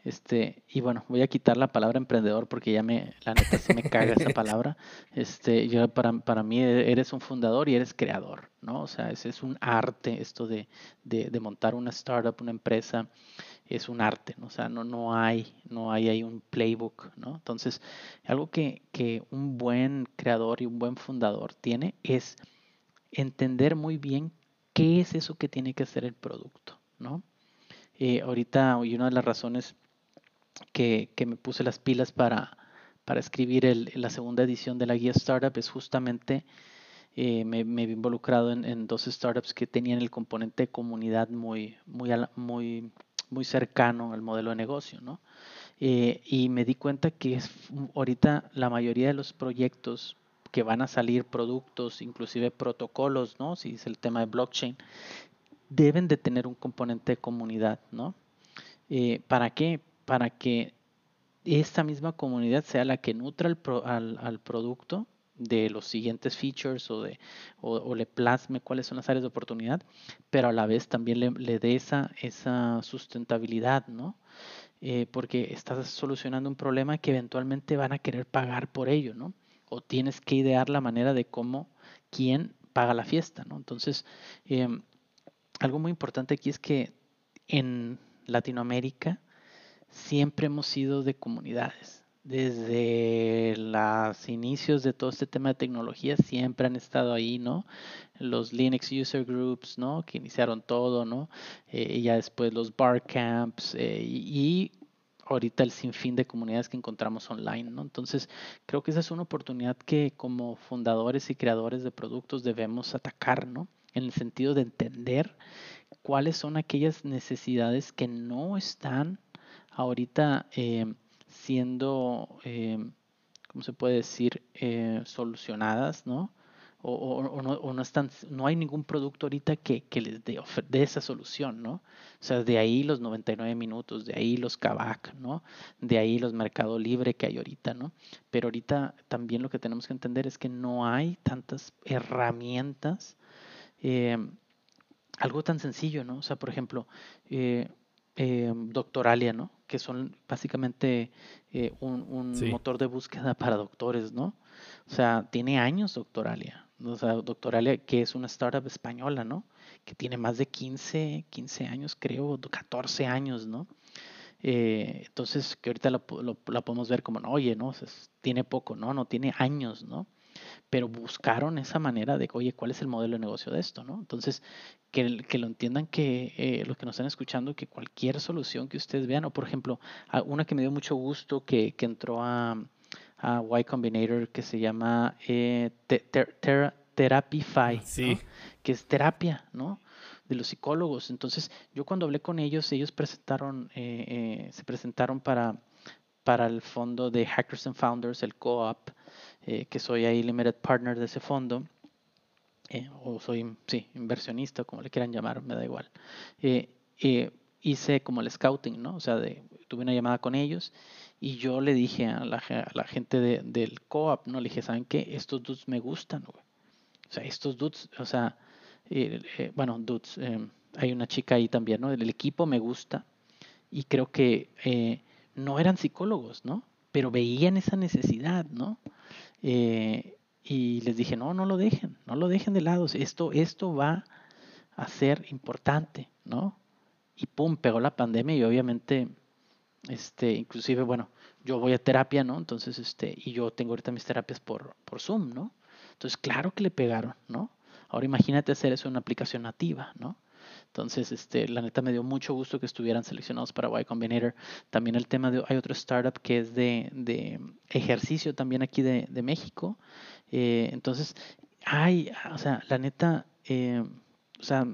este, y bueno, voy a quitar la palabra emprendedor porque ya me, la neta sí me caga esa palabra. Este, yo para, para mí eres un fundador y eres creador, ¿no? O sea, ese es un arte esto de, de, de montar una startup, una empresa, es un arte, ¿no? O sea, no, no hay, no hay ahí un playbook, ¿no? Entonces, algo que, que un buen creador y un buen fundador tiene es entender muy bien qué es eso que tiene que hacer el producto, ¿no? Eh, ahorita, una de las razones que, me puse las pilas para, para escribir el, la segunda edición de la guía Startup es justamente eh, me, me, he involucrado en, dos startups que tenían el componente de comunidad muy, muy, muy, muy cercano al modelo de negocio, ¿no? Eh, y me di cuenta que es, ahorita la mayoría de los proyectos que van a salir productos, inclusive protocolos, ¿no? Si es el tema de blockchain, deben de tener un componente de comunidad, ¿no? Eh, ¿Para qué? para que esta misma comunidad sea la que nutra al, al, producto de los siguientes features o, de, o, le plasme cuáles son las áreas de oportunidad, pero a la vez también le, dé esa, esa sustentabilidad, ¿no? Eh, porque estás solucionando un problema que eventualmente van a querer pagar por ello, ¿no? O tienes que idear la manera de cómo, quién paga la fiesta, ¿no? Entonces, em, algo muy importante aquí es que en Latinoamérica siempre hemos sido de comunidades. Desde los inicios de todo este tema de tecnología siempre han estado ahí, ¿no? Los Linux User Groups, ¿no? Que iniciaron todo, ¿no? Eh, y ya después los bar camps eh, y, ahorita el sinfín de comunidades que encontramos online, ¿no? Entonces, creo que esa es una oportunidad que como fundadores y creadores de productos debemos atacar, ¿no? En el sentido de entender cuáles son aquellas necesidades que no están ahorita eh, siendo, eh, ¿cómo se puede decir?, eh, solucionadas, ¿no? O, no, están, no hay ningún producto ahorita que, les dé, esa solución, ¿no? O sea, de ahí los 99 minutos, de ahí los Kavak, ¿no? De ahí los Mercado Libre que hay ahorita, ¿no? Pero ahorita también lo que tenemos que entender es que no hay tantas herramientas, algo tan sencillo, ¿no? O sea, por ejemplo, Doctoralia, ¿no? Que son básicamente eh, un, motor de búsqueda para doctores, ¿no? O sea, tiene años Doctoralia. O sea, Doctoralia, que es una startup española, ¿no? Que tiene más de 15, 15 años, creo, 14 años, ¿no? Eh, entonces, que ahorita la podemos ver como, no, oye, ¿no? tiene poco, ¿no? No, tiene años, ¿no? Pero buscaron esa manera de, oye, ¿cuál es el modelo de negocio de esto? ¿no? Entonces, que, que lo entiendan que eh, los que nos están escuchando, que cualquier solución que ustedes vean, o por ejemplo, una que me dio mucho gusto que, que entró a, a Y Combinator, que se llama eh, Therapify, que es terapia, ¿no? de los psicólogos. Entonces, yo cuando hablé con ellos, ellos presentaron, eh, eh, se presentaron para, para el fondo de Hackers and Founders, el co-op, eh, que soy ahí limited partner de ese fondo, eh, o soy, sí, inversionista, como le quieran llamar, me da igual. Eh, hice como el scouting, ¿no? O sea, de tuve una llamada con ellos y yo le dije a la, gente del co-op, ¿no? Le dije, ¿saben qué? Estos dudes me gustan, güey. O sea, estos dudes, o sea, eh, eh, bueno, dudes, em, hay una chica ahí también, ¿no? El equipo me gusta y creo que eh, no eran psicólogos, ¿no? Pero veían esa necesidad, ¿no? Y les dije, no, no lo dejen, no lo dejen de lado, esto, esto va a ser importante, ¿no? Y pum, pegó la pandemia y obviamente este, inclusive, bueno, yo voy a terapia, ¿no? Entonces, este, y yo tengo ahorita mis terapias por, por Zoom, ¿no? Entonces, claro que le pegaron, ¿no? Ahora imagínate hacer eso en una aplicación nativa, ¿no? Entonces, este, la neta me dio mucho gusto que estuvieran seleccionados para Y Combinator. También el tema de, hay otro startup que es de, de ejercicio también aquí de, de México. Eh, entonces, hay, o sea, la neta, eh, o sea,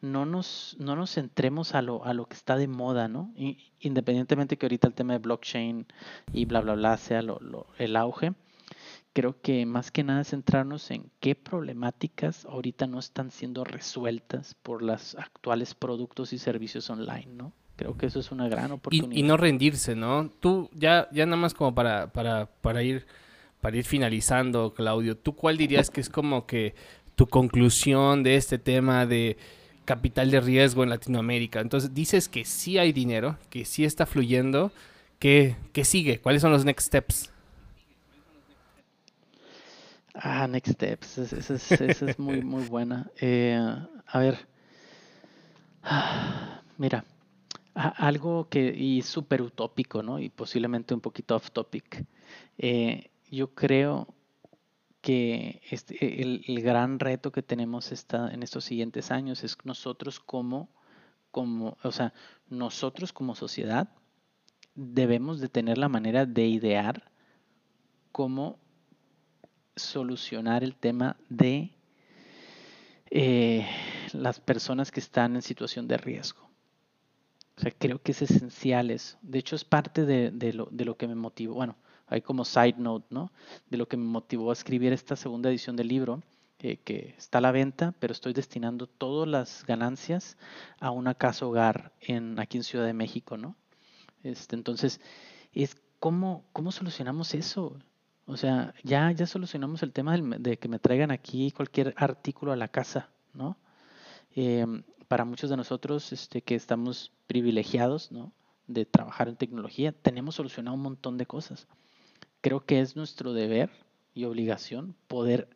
no nos, no nos centremos a lo, a lo que está de moda, ¿no? independientemente que ahorita el tema de blockchain y bla, bla, bla sea lo, el auge, creo que más que nada centrarnos en qué problemáticas ahorita no están siendo resueltas por los actuales productos y servicios online, ¿no? Creo que eso es una gran oportunidad. Y, no rendirse, ¿no? Tú, ya, ya nada más como para, para, para ir para ir finalizando, Claudio, ¿tú cuál dirías que es como que tu conclusión de este tema de capital de riesgo en Latinoamérica. Entonces dices que sí hay dinero, que sí está fluyendo. ¿Qué, qué sigue? ¿Cuáles son los next steps? Ah, next steps. Esa es, muy, muy buena. Eh, a ver. Mira, algo que y súper utópico, ¿no? Y posiblemente un poquito off topic. Eh, yo creo que este, el, gran reto que tenemos esta, en estos siguientes años es nosotros como, como, o sea, nosotros como sociedad debemos de tener la manera de idear cómo solucionar el tema de eh, las personas que están en situación de riesgo. O sea, creo que es esencial eso. De hecho, es parte de, de, lo, de lo que me motivó. Bueno, hay como side note, ¿no? De lo que me motivó a escribir esta segunda edición del libro, eh, que está a la venta, pero estoy destinando todas las ganancias a una casa hogar en, aquí en Ciudad de México, ¿no? Este, entonces, es cómo, cómo solucionamos eso. O sea, ya, ya solucionamos el tema de que me traigan aquí cualquier artículo a la casa, ¿no? Em, para muchos de nosotros este, que estamos privilegiados, ¿no? De trabajar en tecnología, tenemos solucionado un montón de cosas creo que es nuestro deber y obligación poder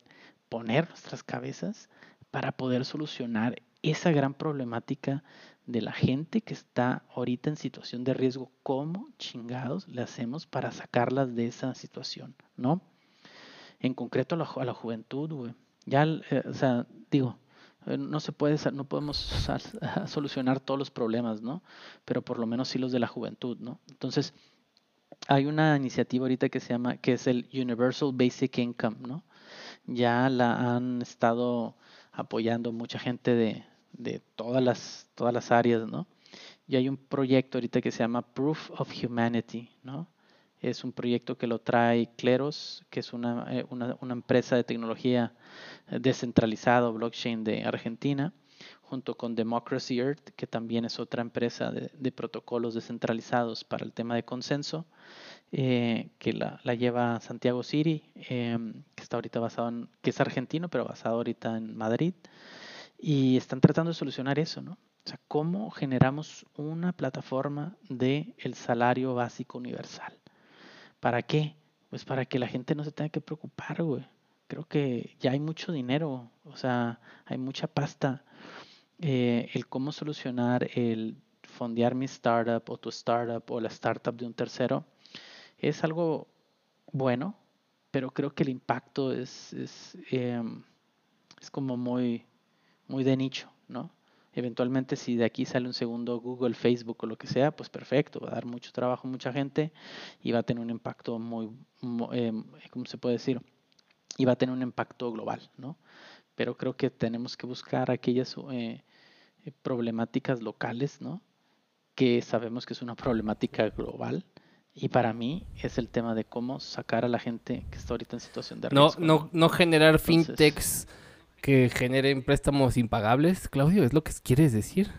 poner nuestras cabezas para poder solucionar esa gran problemática de la gente que está ahorita en situación de riesgo. ¿Cómo chingados le hacemos para sacarlas de esa situación? ¿No? En concreto a la, juventud, güey. Ya, eh, o sea, digo, eh, no se puede, no podemos solucionar todos los problemas, ¿no? Pero por lo menos sí los de la juventud, ¿no? Entonces, hay una iniciativa ahorita que se llama, que es el Universal Basic Income, ¿no? Ya la han estado apoyando mucha gente de, de todas las, todas las áreas, ¿no? Y hay un proyecto ahorita que se llama Proof of Humanity, ¿no? Es un proyecto que lo trae Cleros, que es una, eh, una, una empresa de tecnología descentralizada, blockchain de Argentina junto con Democracy Earth, que también es otra empresa de, protocolos descentralizados para el tema de consenso, eh, que la, lleva Santiago City, em, que está ahorita basado que es argentino, pero basado ahorita en Madrid, y están tratando de solucionar eso, ¿no? O sea, ¿cómo generamos una plataforma de el salario básico universal? ¿Para qué? Pues para que la gente no se tenga que preocupar, güey. Creo que ya hay mucho dinero, o sea, hay mucha pasta eh, el cómo solucionar el fondear mi startup o tu startup o la startup de un tercero es algo bueno, pero creo que el impacto es, es, em, es como muy, muy de nicho, ¿no? Eventualmente si de aquí sale un segundo Google, Facebook o lo que sea, pues perfecto, va a dar mucho trabajo a mucha gente y va a tener un impacto muy, em, ¿cómo se puede decir? Y va a tener un impacto global, ¿no? pero creo que tenemos que buscar aquellas eh, eh, problemáticas locales, ¿no? Que sabemos que es una problemática global. Y para mí es el tema de cómo sacar a la gente que está ahorita en situación de riesgo. No, no, no generar fintechs que generen préstamos impagables, Claudio, ¿es lo que quieres decir?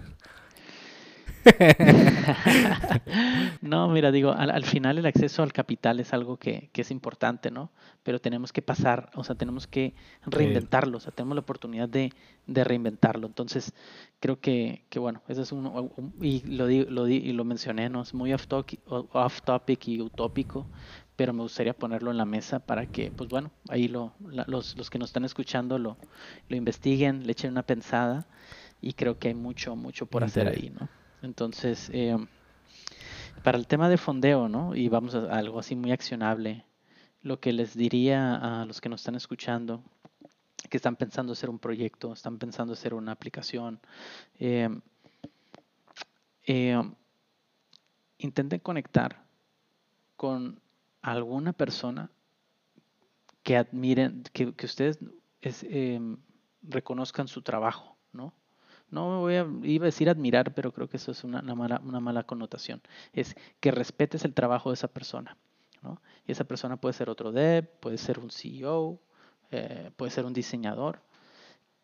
no, mira, digo, al, final el acceso al capital es algo que, es importante, ¿no? Pero tenemos que pasar, o sea, tenemos que reinventarlo, o sea, tenemos la oportunidad de, reinventarlo. Entonces, creo que, que bueno, eso es uno, y lo, di, lo di, y lo mencioné, ¿no? Es muy off topic, off topic y utópico, pero me gustaría ponerlo en la mesa para que, pues bueno, ahí lo, los, los que nos están escuchando lo, lo investiguen, le echen una pensada y creo que hay mucho, mucho por hacer ahí, ¿no? Entonces, eh, para el tema de fondeo, ¿no? Y vamos a algo así muy accionable, lo que les diría a los que nos están escuchando, que están pensando hacer un proyecto, están pensando hacer una aplicación, eh, eh, intenten conectar con alguna persona que admiren, que, ustedes reconozcan su trabajo, ¿no? no voy a, iba a decir admirar, pero creo que eso es una, mala, una mala connotación. Es que respetes el trabajo de esa persona. ¿no? Y esa persona puede ser otro dev, puede ser un CEO, eh, puede ser un diseñador.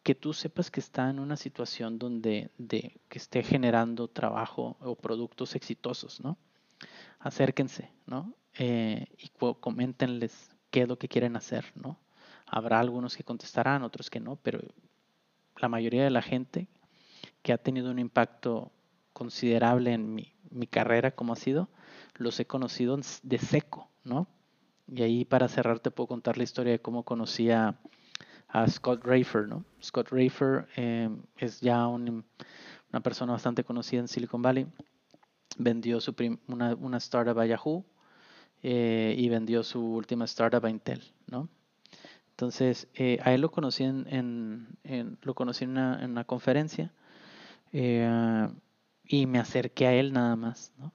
Que tú sepas que está en una situación donde de, que esté generando trabajo o productos exitosos, ¿no? Acérquense, ¿no? Eh, y coméntenles qué es lo que quieren hacer, ¿no? Habrá algunos que contestarán, otros que no, pero la mayoría de la gente que ha tenido un impacto considerable en mi, carrera como ha sido, los he conocido de seco, ¿no? Y ahí para cerrar te puedo contar la historia de cómo conocí a, Scott Rafer, ¿no? Scott Rafer eh, es ya una persona bastante conocida en Silicon Valley. Vendió su una, una, startup a Yahoo eh, y vendió su última startup a Intel, ¿no? Entonces, eh, a él lo conocí en, lo conocí en una conferencia eh, y me acerqué a él nada más, ¿no?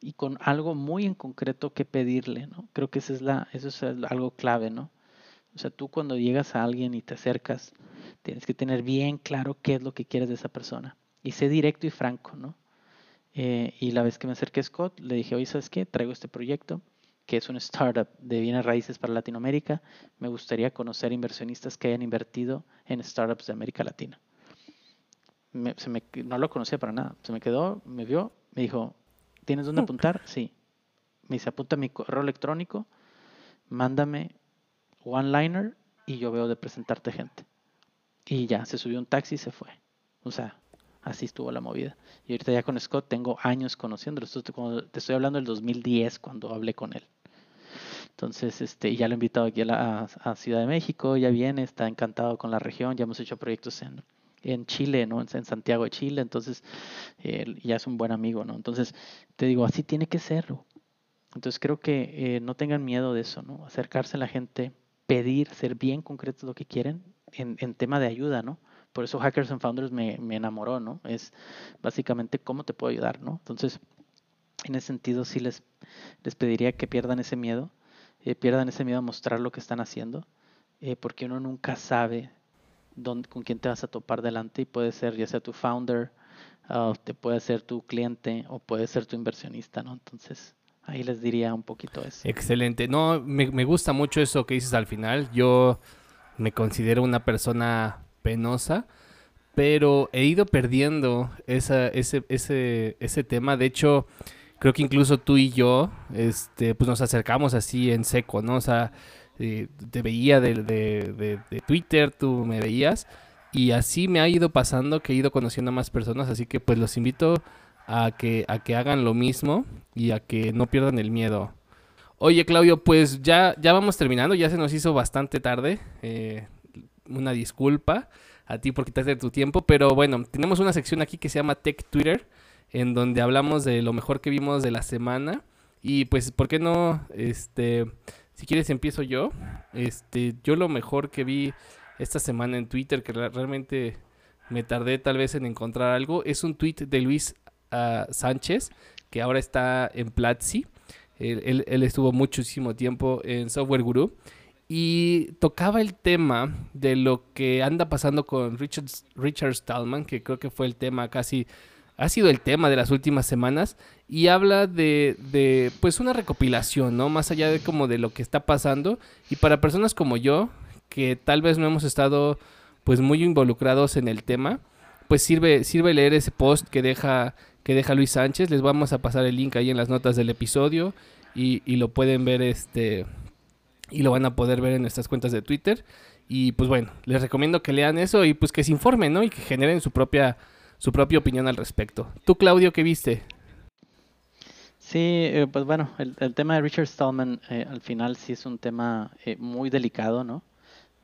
Y con algo muy en concreto que pedirle, ¿no? Creo que eso es, la, eso es algo clave, ¿no? O sea, tú cuando llegas a alguien y te acercas, tienes que tener bien claro qué es lo que quieres de esa persona. Y sé directo y franco, ¿no? Eh, y la vez que me acerqué a Scott, le dije, oye, ¿sabes qué? Traigo este proyecto, que es un startup de bienes raíces para Latinoamérica. Me gustaría conocer inversionistas que hayan invertido en startups de América Latina se me, no lo conocía para nada. Se me quedó, me vio, me dijo, ¿tienes dónde apuntar? Sí. Me dice, apunta mi correo electrónico, mándame one-liner y yo veo de presentarte gente. Y ya, se subió un taxi y se fue. O sea, así estuvo la movida. Y ahorita ya con Scott tengo años conociéndolo. Te estoy hablando del 2010 cuando hablé con él. Entonces, este, ya lo he invitado aquí a, la, a Ciudad de México, ya viene, está encantado con la región, ya hemos hecho proyectos en, en Chile, ¿no? En Santiago de Chile, entonces ya es un buen amigo, ¿no? Entonces, te digo, así tiene que serlo. Entonces creo que eh, no tengan miedo de eso, ¿no? Acercarse a la gente, pedir, ser bien concretos lo que quieren en, en tema de ayuda, ¿no? Por eso Hackers and Founders me, me, enamoró, ¿no? Es básicamente cómo te puedo ayudar, ¿no? Entonces, en ese sentido sí les, les pediría que pierdan ese miedo, eh, pierdan ese miedo a mostrar lo que están haciendo, eh, porque uno nunca sabe con quién te vas a topar delante y puede ser ya sea tu founder, uh, te puede ser tu cliente o puede ser tu inversionista, ¿no? Entonces, ahí les diría un poquito eso. Excelente. No, me, me gusta mucho eso que dices al final. Yo me considero una persona penosa, pero he ido perdiendo ese, ese, ese tema. De hecho, creo que incluso tú y yo, este, pues nos acercamos así en seco, ¿no? O sea, eh, te veía de, Twitter, tú me veías. Y así me ha ido pasando que he ido conociendo a más personas. Así que pues los invito a que, a que hagan lo mismo y a que no pierdan el miedo. Oye Claudio, pues ya, ya vamos terminando. Ya se nos hizo bastante tarde. Eh, una disculpa a ti por quitarte tu tiempo. Pero bueno, tenemos una sección aquí que se llama Tech Twitter. En donde hablamos de lo mejor que vimos de la semana. Y pues, ¿por qué no? Este si quieres empiezo yo. Este, yo lo mejor que vi esta semana en Twitter, que realmente me tardé tal vez en encontrar algo, es un tweet de Luis ah, Sánchez, que ahora está en Platzi. Él, estuvo muchísimo tiempo en Software Guru y tocaba el tema de lo que anda pasando con Richard, Richard Stallman, que creo que fue el tema casi ha sido el tema de las últimas semanas y habla de, de, pues una recopilación, ¿no? Más allá de como de lo que está pasando y para personas como yo que tal vez no hemos estado pues muy involucrados en el tema, pues sirve, sirve leer ese post que deja, que deja Luis Sánchez. Les vamos a pasar el link ahí en las notas del episodio y, y lo pueden ver este y lo van a poder ver en nuestras cuentas de Twitter. Y pues bueno, les recomiendo que lean eso y pues que se informen, ¿no? Y que generen su propia, su propia opinión al respecto. ¿Tú, Claudio, qué viste? Sí, eh, pues bueno, el, tema de Richard Stallman eh, al final sí es un tema eh, muy delicado, ¿no?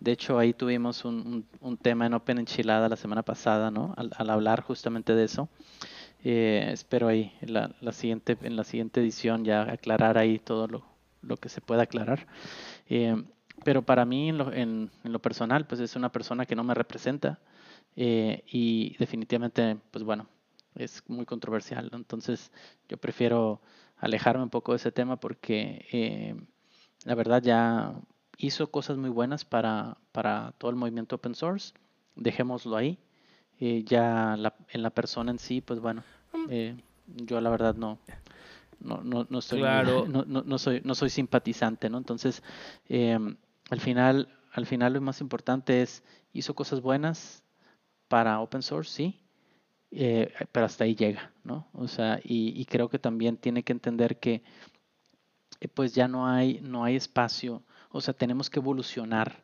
De hecho, ahí tuvimos un, tema en Open Enchilada la semana pasada, ¿no? Al, hablar justamente de eso. espero ahí en la, siguiente, en la siguiente edición ya aclarar ahí todo lo, lo que se pueda aclarar. Pero para mí, en lo, en, lo, personal, pues es una persona que no me representa y definitivamente, pues bueno, es muy controversial. Entonces, yo prefiero alejarme un poco de ese tema porque eh, la verdad ya hizo cosas muy buenas para, para todo el movimiento open source. Dejémoslo ahí. Eh, ya en la persona en sí, pues bueno, mm. eh, yo la verdad no, no, no, no estoy, no, no, no, soy, no soy simpatizante, ¿no? Entonces, al final, al final lo más importante es hizo cosas buenas para open source, sí, eh, pero hasta ahí llega, ¿no? O sea, y, creo que también tiene que entender que eh, pues ya no hay, no hay espacio, o sea, tenemos que evolucionar,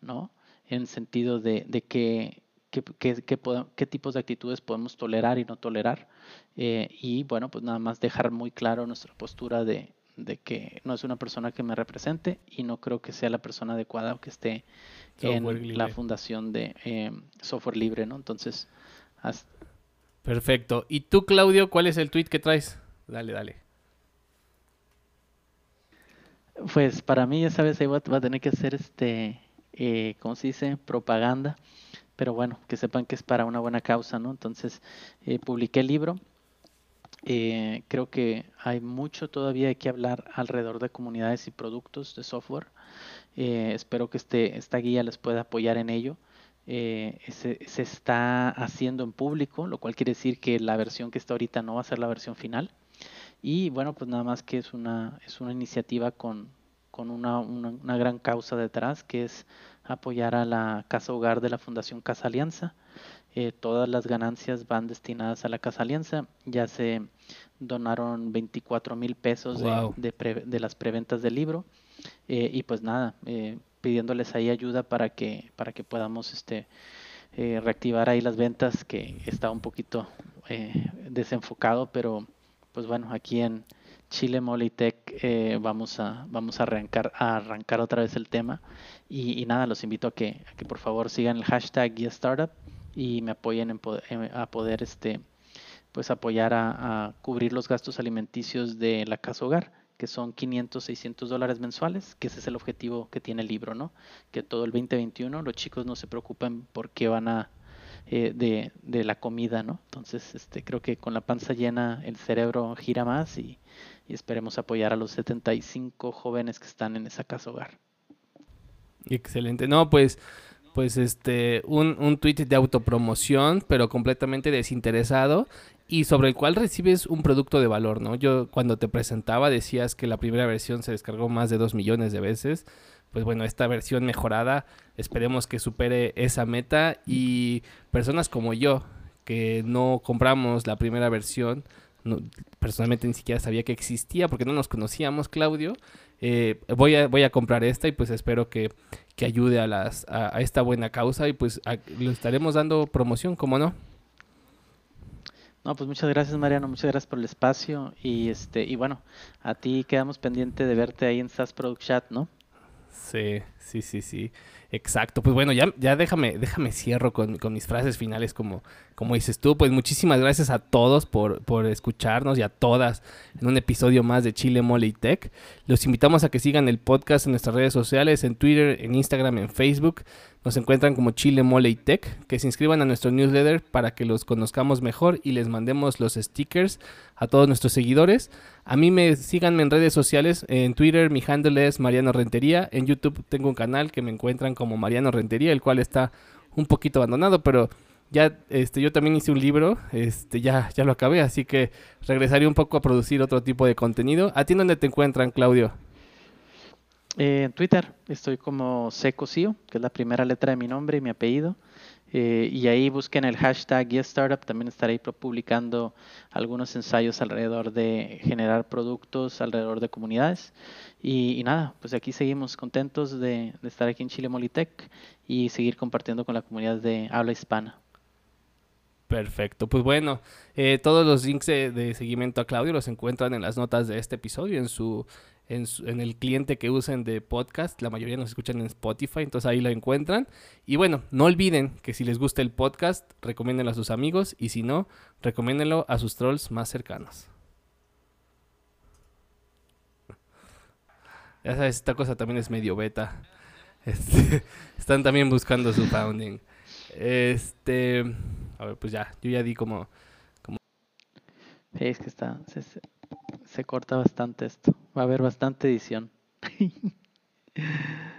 ¿no? En sentido de, de que, qué tipos de actitudes podemos tolerar y no tolerar. Eh, y bueno, pues nada más dejar muy claro nuestra postura de, de, que no es una persona que me represente y no creo que sea la persona adecuada que esté en la fundación de software libre, ¿no? Entonces, hasta, Perfecto. ¿Y tú, Claudio, cuál es el tweet que traes? Dale, dale. Pues para mí, ya sabes, ahí va, a tener que hacer este, eh, ¿cómo se dice? Propaganda. Pero bueno, que sepan que es para una buena causa, ¿no? Entonces, eh, publiqué el libro. Eh, creo que hay mucho todavía que hablar alrededor de comunidades y productos de software. Eh, espero que este, esta guía les pueda apoyar en ello. Se, se, está haciendo en público, lo cual quiere decir que la versión que está ahorita no va a ser la versión final. Y bueno, pues nada más que es una, es una iniciativa con, con una, una, gran causa detrás, que es apoyar a la Casa Hogar de la Fundación Casa Alianza. Eh, todas las ganancias van destinadas a la Casa Alianza. Ya se donaron 24 mil pesos de, de, las preventas del libro. Eh, y pues nada, eh, pidiéndoles ahí ayuda para que, para que podamos este, eh, reactivar ahí las ventas, que está un poquito eh, desenfocado, pero pues bueno, aquí en Chile Molitech eh, vamos a vamos a arrancar a arrancar otra vez el tema y, nada los invito a que, a que por favor sigan el hashtag guía startup y me apoyen en a poder este pues apoyar a, cubrir los gastos alimenticios de la casa hogar que son 500, 600 dólares mensuales, que ese es el objetivo que tiene el libro, ¿no? Que todo el 2021 los chicos no se preocupen por qué van a, eh, de, de, la comida, ¿no? Entonces, este, creo que con la panza llena el cerebro gira más y, y esperemos apoyar a los 75 jóvenes que están en esa casa hogar. Excelente. No, pues pues este un, un tweet de autopromoción, pero completamente desinteresado y sobre el cual recibes un producto de valor, ¿no? Yo cuando te presentaba decías que la primera versión se descargó más de 2 millones de veces. Pues bueno, esta versión mejorada esperemos que supere esa meta y personas como yo que no compramos la primera versión, personalmente ni siquiera sabía que existía porque no nos conocíamos, Claudio. Eh, voy, a, voy a comprar esta y pues espero que, que ayude a, las, a, esta buena causa y pues lo estaremos dando promoción, como no. No, pues muchas gracias Mariano, muchas gracias por el espacio y este y bueno, a ti quedamos pendiente de verte ahí en SAS Product Chat, ¿no? Sí, sí, sí, sí. Exacto. Pues bueno, ya, ya déjame, déjame cierro con, mis frases finales como, como dices tú. Pues muchísimas gracias a todos por, por escucharnos y a todas en un episodio más de Chile Mole y Tech. Los invitamos a que sigan el podcast en nuestras redes sociales, en Twitter, en Instagram, en Facebook. Nos encuentran como Chile Mole y Tech. Que se inscriban a nuestro newsletter para que los conozcamos mejor y les mandemos los stickers a todos nuestros seguidores. A mí me síganme en redes sociales. En Twitter mi handle es Mariano Rentería. En YouTube tengo un canal que me encuentran como Mariano Rentería, el cual está un poquito abandonado, pero ya este yo también hice un libro, este ya ya lo acabé, así que regresaré un poco a producir otro tipo de contenido. ¿A ti dónde te encuentran, Claudio? Eh, en Twitter estoy como Secosio, que es la primera letra de mi nombre y mi apellido. Eh, y ahí busquen el hashtag Startup, también estaré publicando algunos ensayos alrededor de generar productos, alrededor de comunidades. Y, nada, pues aquí seguimos contentos de, estar aquí en Chile Molitech y seguir compartiendo con la comunidad de habla hispana. Perfecto, pues bueno, eh, todos los links de, seguimiento a Claudio los encuentran en las notas de este episodio, en su, en, el cliente que usen de podcast, la mayoría nos escuchan en Spotify, entonces ahí lo encuentran. Y bueno, no olviden que si les gusta el podcast, recomiéndenlo a sus amigos y si no, recomiéndenlo a sus trolls más cercanos. Ya sabes, esta cosa también es medio beta. Este, están también buscando su founding. Este, a ver, pues ya, yo ya di como... es que está, se corta bastante esto. Va a haber bastante edición.